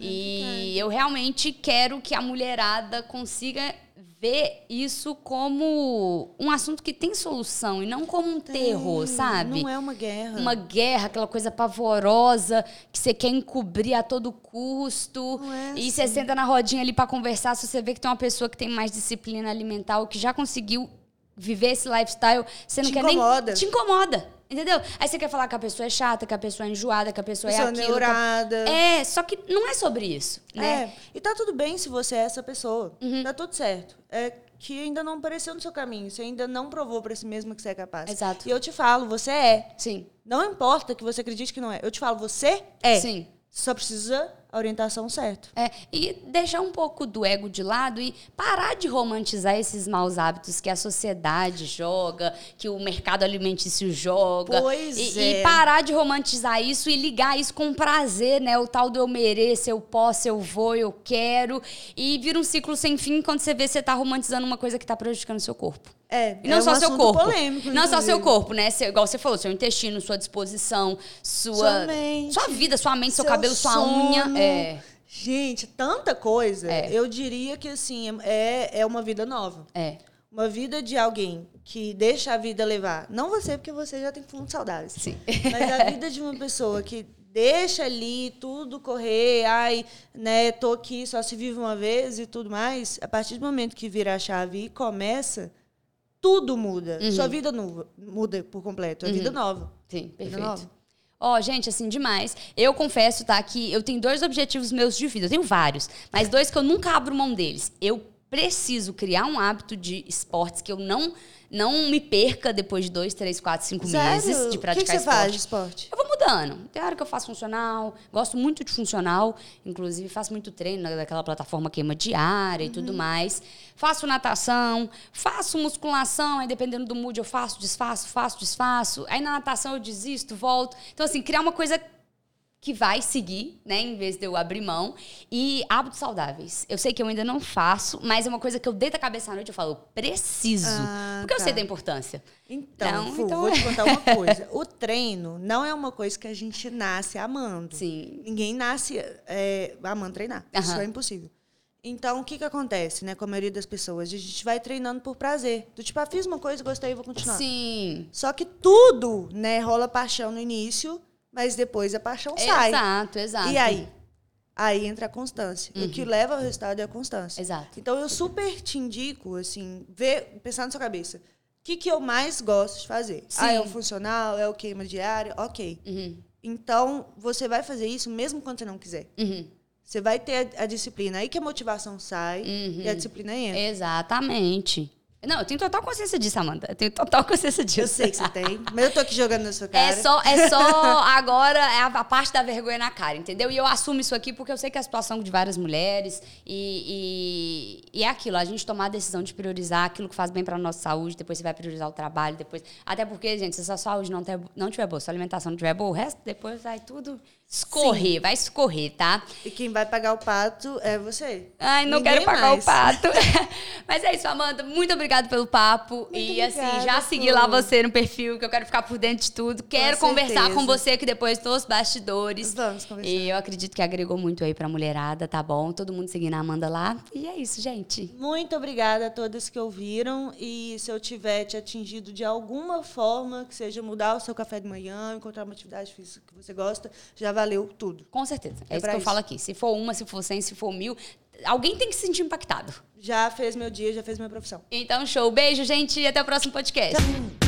[SPEAKER 1] E eu realmente quero que a mulherada consiga ver isso como um assunto que tem solução e não como um terror,
[SPEAKER 2] Tem,
[SPEAKER 1] sabe?
[SPEAKER 2] Não é uma guerra.
[SPEAKER 1] Uma guerra, aquela coisa pavorosa que você quer encobrir a todo custo.
[SPEAKER 2] Não é
[SPEAKER 1] E você
[SPEAKER 2] assim.
[SPEAKER 1] senta na rodinha ali pra conversar, se você vê que tem uma pessoa que tem mais disciplina alimentar ou que já conseguiu viver esse lifestyle, você não
[SPEAKER 2] Te
[SPEAKER 1] quer
[SPEAKER 2] incomoda.
[SPEAKER 1] nem. Te incomoda. Entendeu? Aí você quer falar que a pessoa é chata, que a pessoa é enjoada, que a pessoa,
[SPEAKER 2] Pessoa
[SPEAKER 1] é aquilo. que-
[SPEAKER 2] neurada.
[SPEAKER 1] É, só que não é sobre isso, né?
[SPEAKER 2] É, e tá tudo bem se você é essa pessoa.
[SPEAKER 1] Uhum.
[SPEAKER 2] Tá tudo certo. É que ainda não apareceu no seu caminho. Você ainda não provou pra si mesma que você é capaz.
[SPEAKER 1] Exato.
[SPEAKER 2] E eu te falo, você é.
[SPEAKER 1] Sim.
[SPEAKER 2] Não importa que você acredite que não é. Eu te falo, você é.
[SPEAKER 1] Sim.
[SPEAKER 2] Só precisa a orientação certa.
[SPEAKER 1] É, e deixar um pouco do ego de lado e parar de romantizar esses maus hábitos que a sociedade joga, que o mercado alimentício joga.
[SPEAKER 2] Pois
[SPEAKER 1] e,
[SPEAKER 2] é.
[SPEAKER 1] e parar de romantizar isso e ligar isso com prazer, né? O tal do eu mereço, eu posso, eu vou, eu quero. E vira um ciclo sem fim quando você vê que você tá romantizando uma coisa que tá prejudicando o seu corpo.
[SPEAKER 2] É,
[SPEAKER 1] E não
[SPEAKER 2] é
[SPEAKER 1] só
[SPEAKER 2] um
[SPEAKER 1] seu corpo.
[SPEAKER 2] polêmico,
[SPEAKER 1] não só seu
[SPEAKER 2] inclusive.
[SPEAKER 1] corpo, né? Seu- igual você falou, seu intestino, sua disposição, sua.
[SPEAKER 2] Sua mente,
[SPEAKER 1] sua vida, sua mente, seu,
[SPEAKER 2] seu
[SPEAKER 1] cabelo, sua
[SPEAKER 2] sono.
[SPEAKER 1] unha. É.
[SPEAKER 2] Gente, tanta coisa.
[SPEAKER 1] É.
[SPEAKER 2] Eu diria que, assim, é, é uma vida nova.
[SPEAKER 1] É.
[SPEAKER 2] Uma vida de alguém que deixa a vida levar. Não você, porque você já tem fundos saudáveis.
[SPEAKER 1] Sim.
[SPEAKER 2] Mas a vida de uma pessoa que deixa ali tudo correr, ai, né, tô aqui, só se vive uma vez e tudo mais, a partir do momento que vira a chave e começa, tudo muda.
[SPEAKER 1] Uhum.
[SPEAKER 2] Sua vida nu- muda por completo, a vida nova.
[SPEAKER 1] Sim,
[SPEAKER 2] Vida
[SPEAKER 1] perfeito.
[SPEAKER 2] nova.
[SPEAKER 1] Ó, gente, assim, demais. Eu confesso, tá, que eu tenho dois objetivos meus de vida. Eu tenho vários, mas dois que eu nunca abro mão deles. Eu preciso criar um hábito de esportes que eu não, não me perca depois de dois, três, quatro, cinco meses
[SPEAKER 2] Sério?
[SPEAKER 1] de
[SPEAKER 2] O
[SPEAKER 1] praticar
[SPEAKER 2] que, que você
[SPEAKER 1] esporte.
[SPEAKER 2] faz de esporte?
[SPEAKER 1] Eu vou mudando. Tem hora que eu faço funcional, gosto muito de funcional, inclusive faço muito treino naquela plataforma queima diária e tudo mais. Faço natação, faço musculação, aí dependendo do mood eu faço, desfaço, faço, desfaço. Aí na natação eu desisto, volto. Então, assim, criar uma coisa que vai seguir, né, em vez de eu abrir mão. E hábitos saudáveis. Eu sei que eu ainda não faço, mas é uma coisa que eu deito a cabeça à noite e eu falo, eu preciso.
[SPEAKER 2] Ah,
[SPEAKER 1] porque eu
[SPEAKER 2] tá.
[SPEAKER 1] sei da importância.
[SPEAKER 2] Então,
[SPEAKER 1] Não,
[SPEAKER 2] Fu,
[SPEAKER 1] então
[SPEAKER 2] vou
[SPEAKER 1] é.
[SPEAKER 2] te contar uma coisa. O treino não é uma coisa que a gente nasce amando.
[SPEAKER 1] Sim.
[SPEAKER 2] Ninguém nasce é, amando treinar. Isso é impossível. Então, o que, que acontece, né, com a maioria das pessoas? A gente vai treinando por prazer. Do tipo, ah, fiz uma coisa, gostei, vou continuar.
[SPEAKER 1] Sim.
[SPEAKER 2] Só que tudo, né, rola paixão no início, mas depois a paixão sai.
[SPEAKER 1] Exato, exato.
[SPEAKER 2] E aí? Aí entra a constância. O que leva ao resultado é a constância.
[SPEAKER 1] Exato.
[SPEAKER 2] Então, eu super te indico, assim, ver, pensar na sua cabeça. O que, que eu mais gosto de fazer?
[SPEAKER 1] Sim.
[SPEAKER 2] Ah, é o funcional, é o queima diário? Ok.
[SPEAKER 1] Uhum,
[SPEAKER 2] Então, você vai fazer isso mesmo quando você não quiser.
[SPEAKER 1] uhum.
[SPEAKER 2] Você vai ter a, a disciplina. Aí que a motivação sai
[SPEAKER 1] Uhum.
[SPEAKER 2] e a disciplina entra.
[SPEAKER 1] Exatamente. Não, eu tenho total consciência disso, Amanda. Eu tenho total consciência disso.
[SPEAKER 2] Eu sei que você tem, mas eu tô aqui jogando na sua cara.
[SPEAKER 1] É só, é só agora é a, parte da vergonha na cara, entendeu? E eu assumo isso aqui porque eu sei que é a situação de várias mulheres e, e, e é aquilo, a gente tomar a decisão de priorizar aquilo que faz bem pra nossa saúde, depois você vai priorizar o trabalho, depois. Até porque, gente, se a sua saúde não, ter, não tiver boa, se a alimentação não tiver boa, o resto depois vai tudo escorrer, vai escorrer, tá?
[SPEAKER 2] E quem vai pagar o pato é você.
[SPEAKER 1] Ai, não
[SPEAKER 2] Ninguém
[SPEAKER 1] quero pagar
[SPEAKER 2] mais.
[SPEAKER 1] o pato. Mas é isso, Amanda. Muito obrigada pelo papo. e assim,
[SPEAKER 2] obrigada,
[SPEAKER 1] já segui lá você no perfil, que eu quero ficar por dentro de tudo. Quero conversar
[SPEAKER 2] certeza.
[SPEAKER 1] com você aqui depois dos bastidores.
[SPEAKER 2] Vamos conversar.
[SPEAKER 1] E eu acredito que agregou muito aí pra mulherada, tá bom? Todo mundo seguindo a Amanda lá. E é isso, gente.
[SPEAKER 2] Muito obrigada a todas que ouviram. E se eu tiver te atingido de alguma forma, que seja mudar o seu café de manhã, encontrar uma atividade física que você gosta, já valeu tudo.
[SPEAKER 1] Com certeza. É,
[SPEAKER 2] É
[SPEAKER 1] isso que eu
[SPEAKER 2] isso.
[SPEAKER 1] falo aqui. Se for uma, se for cem, se for mil, alguém tem que se sentir impactado.
[SPEAKER 2] Já fez meu dia, já fez minha profissão.
[SPEAKER 1] Então, show. Beijo, gente. E até o próximo podcast.
[SPEAKER 2] Tchau.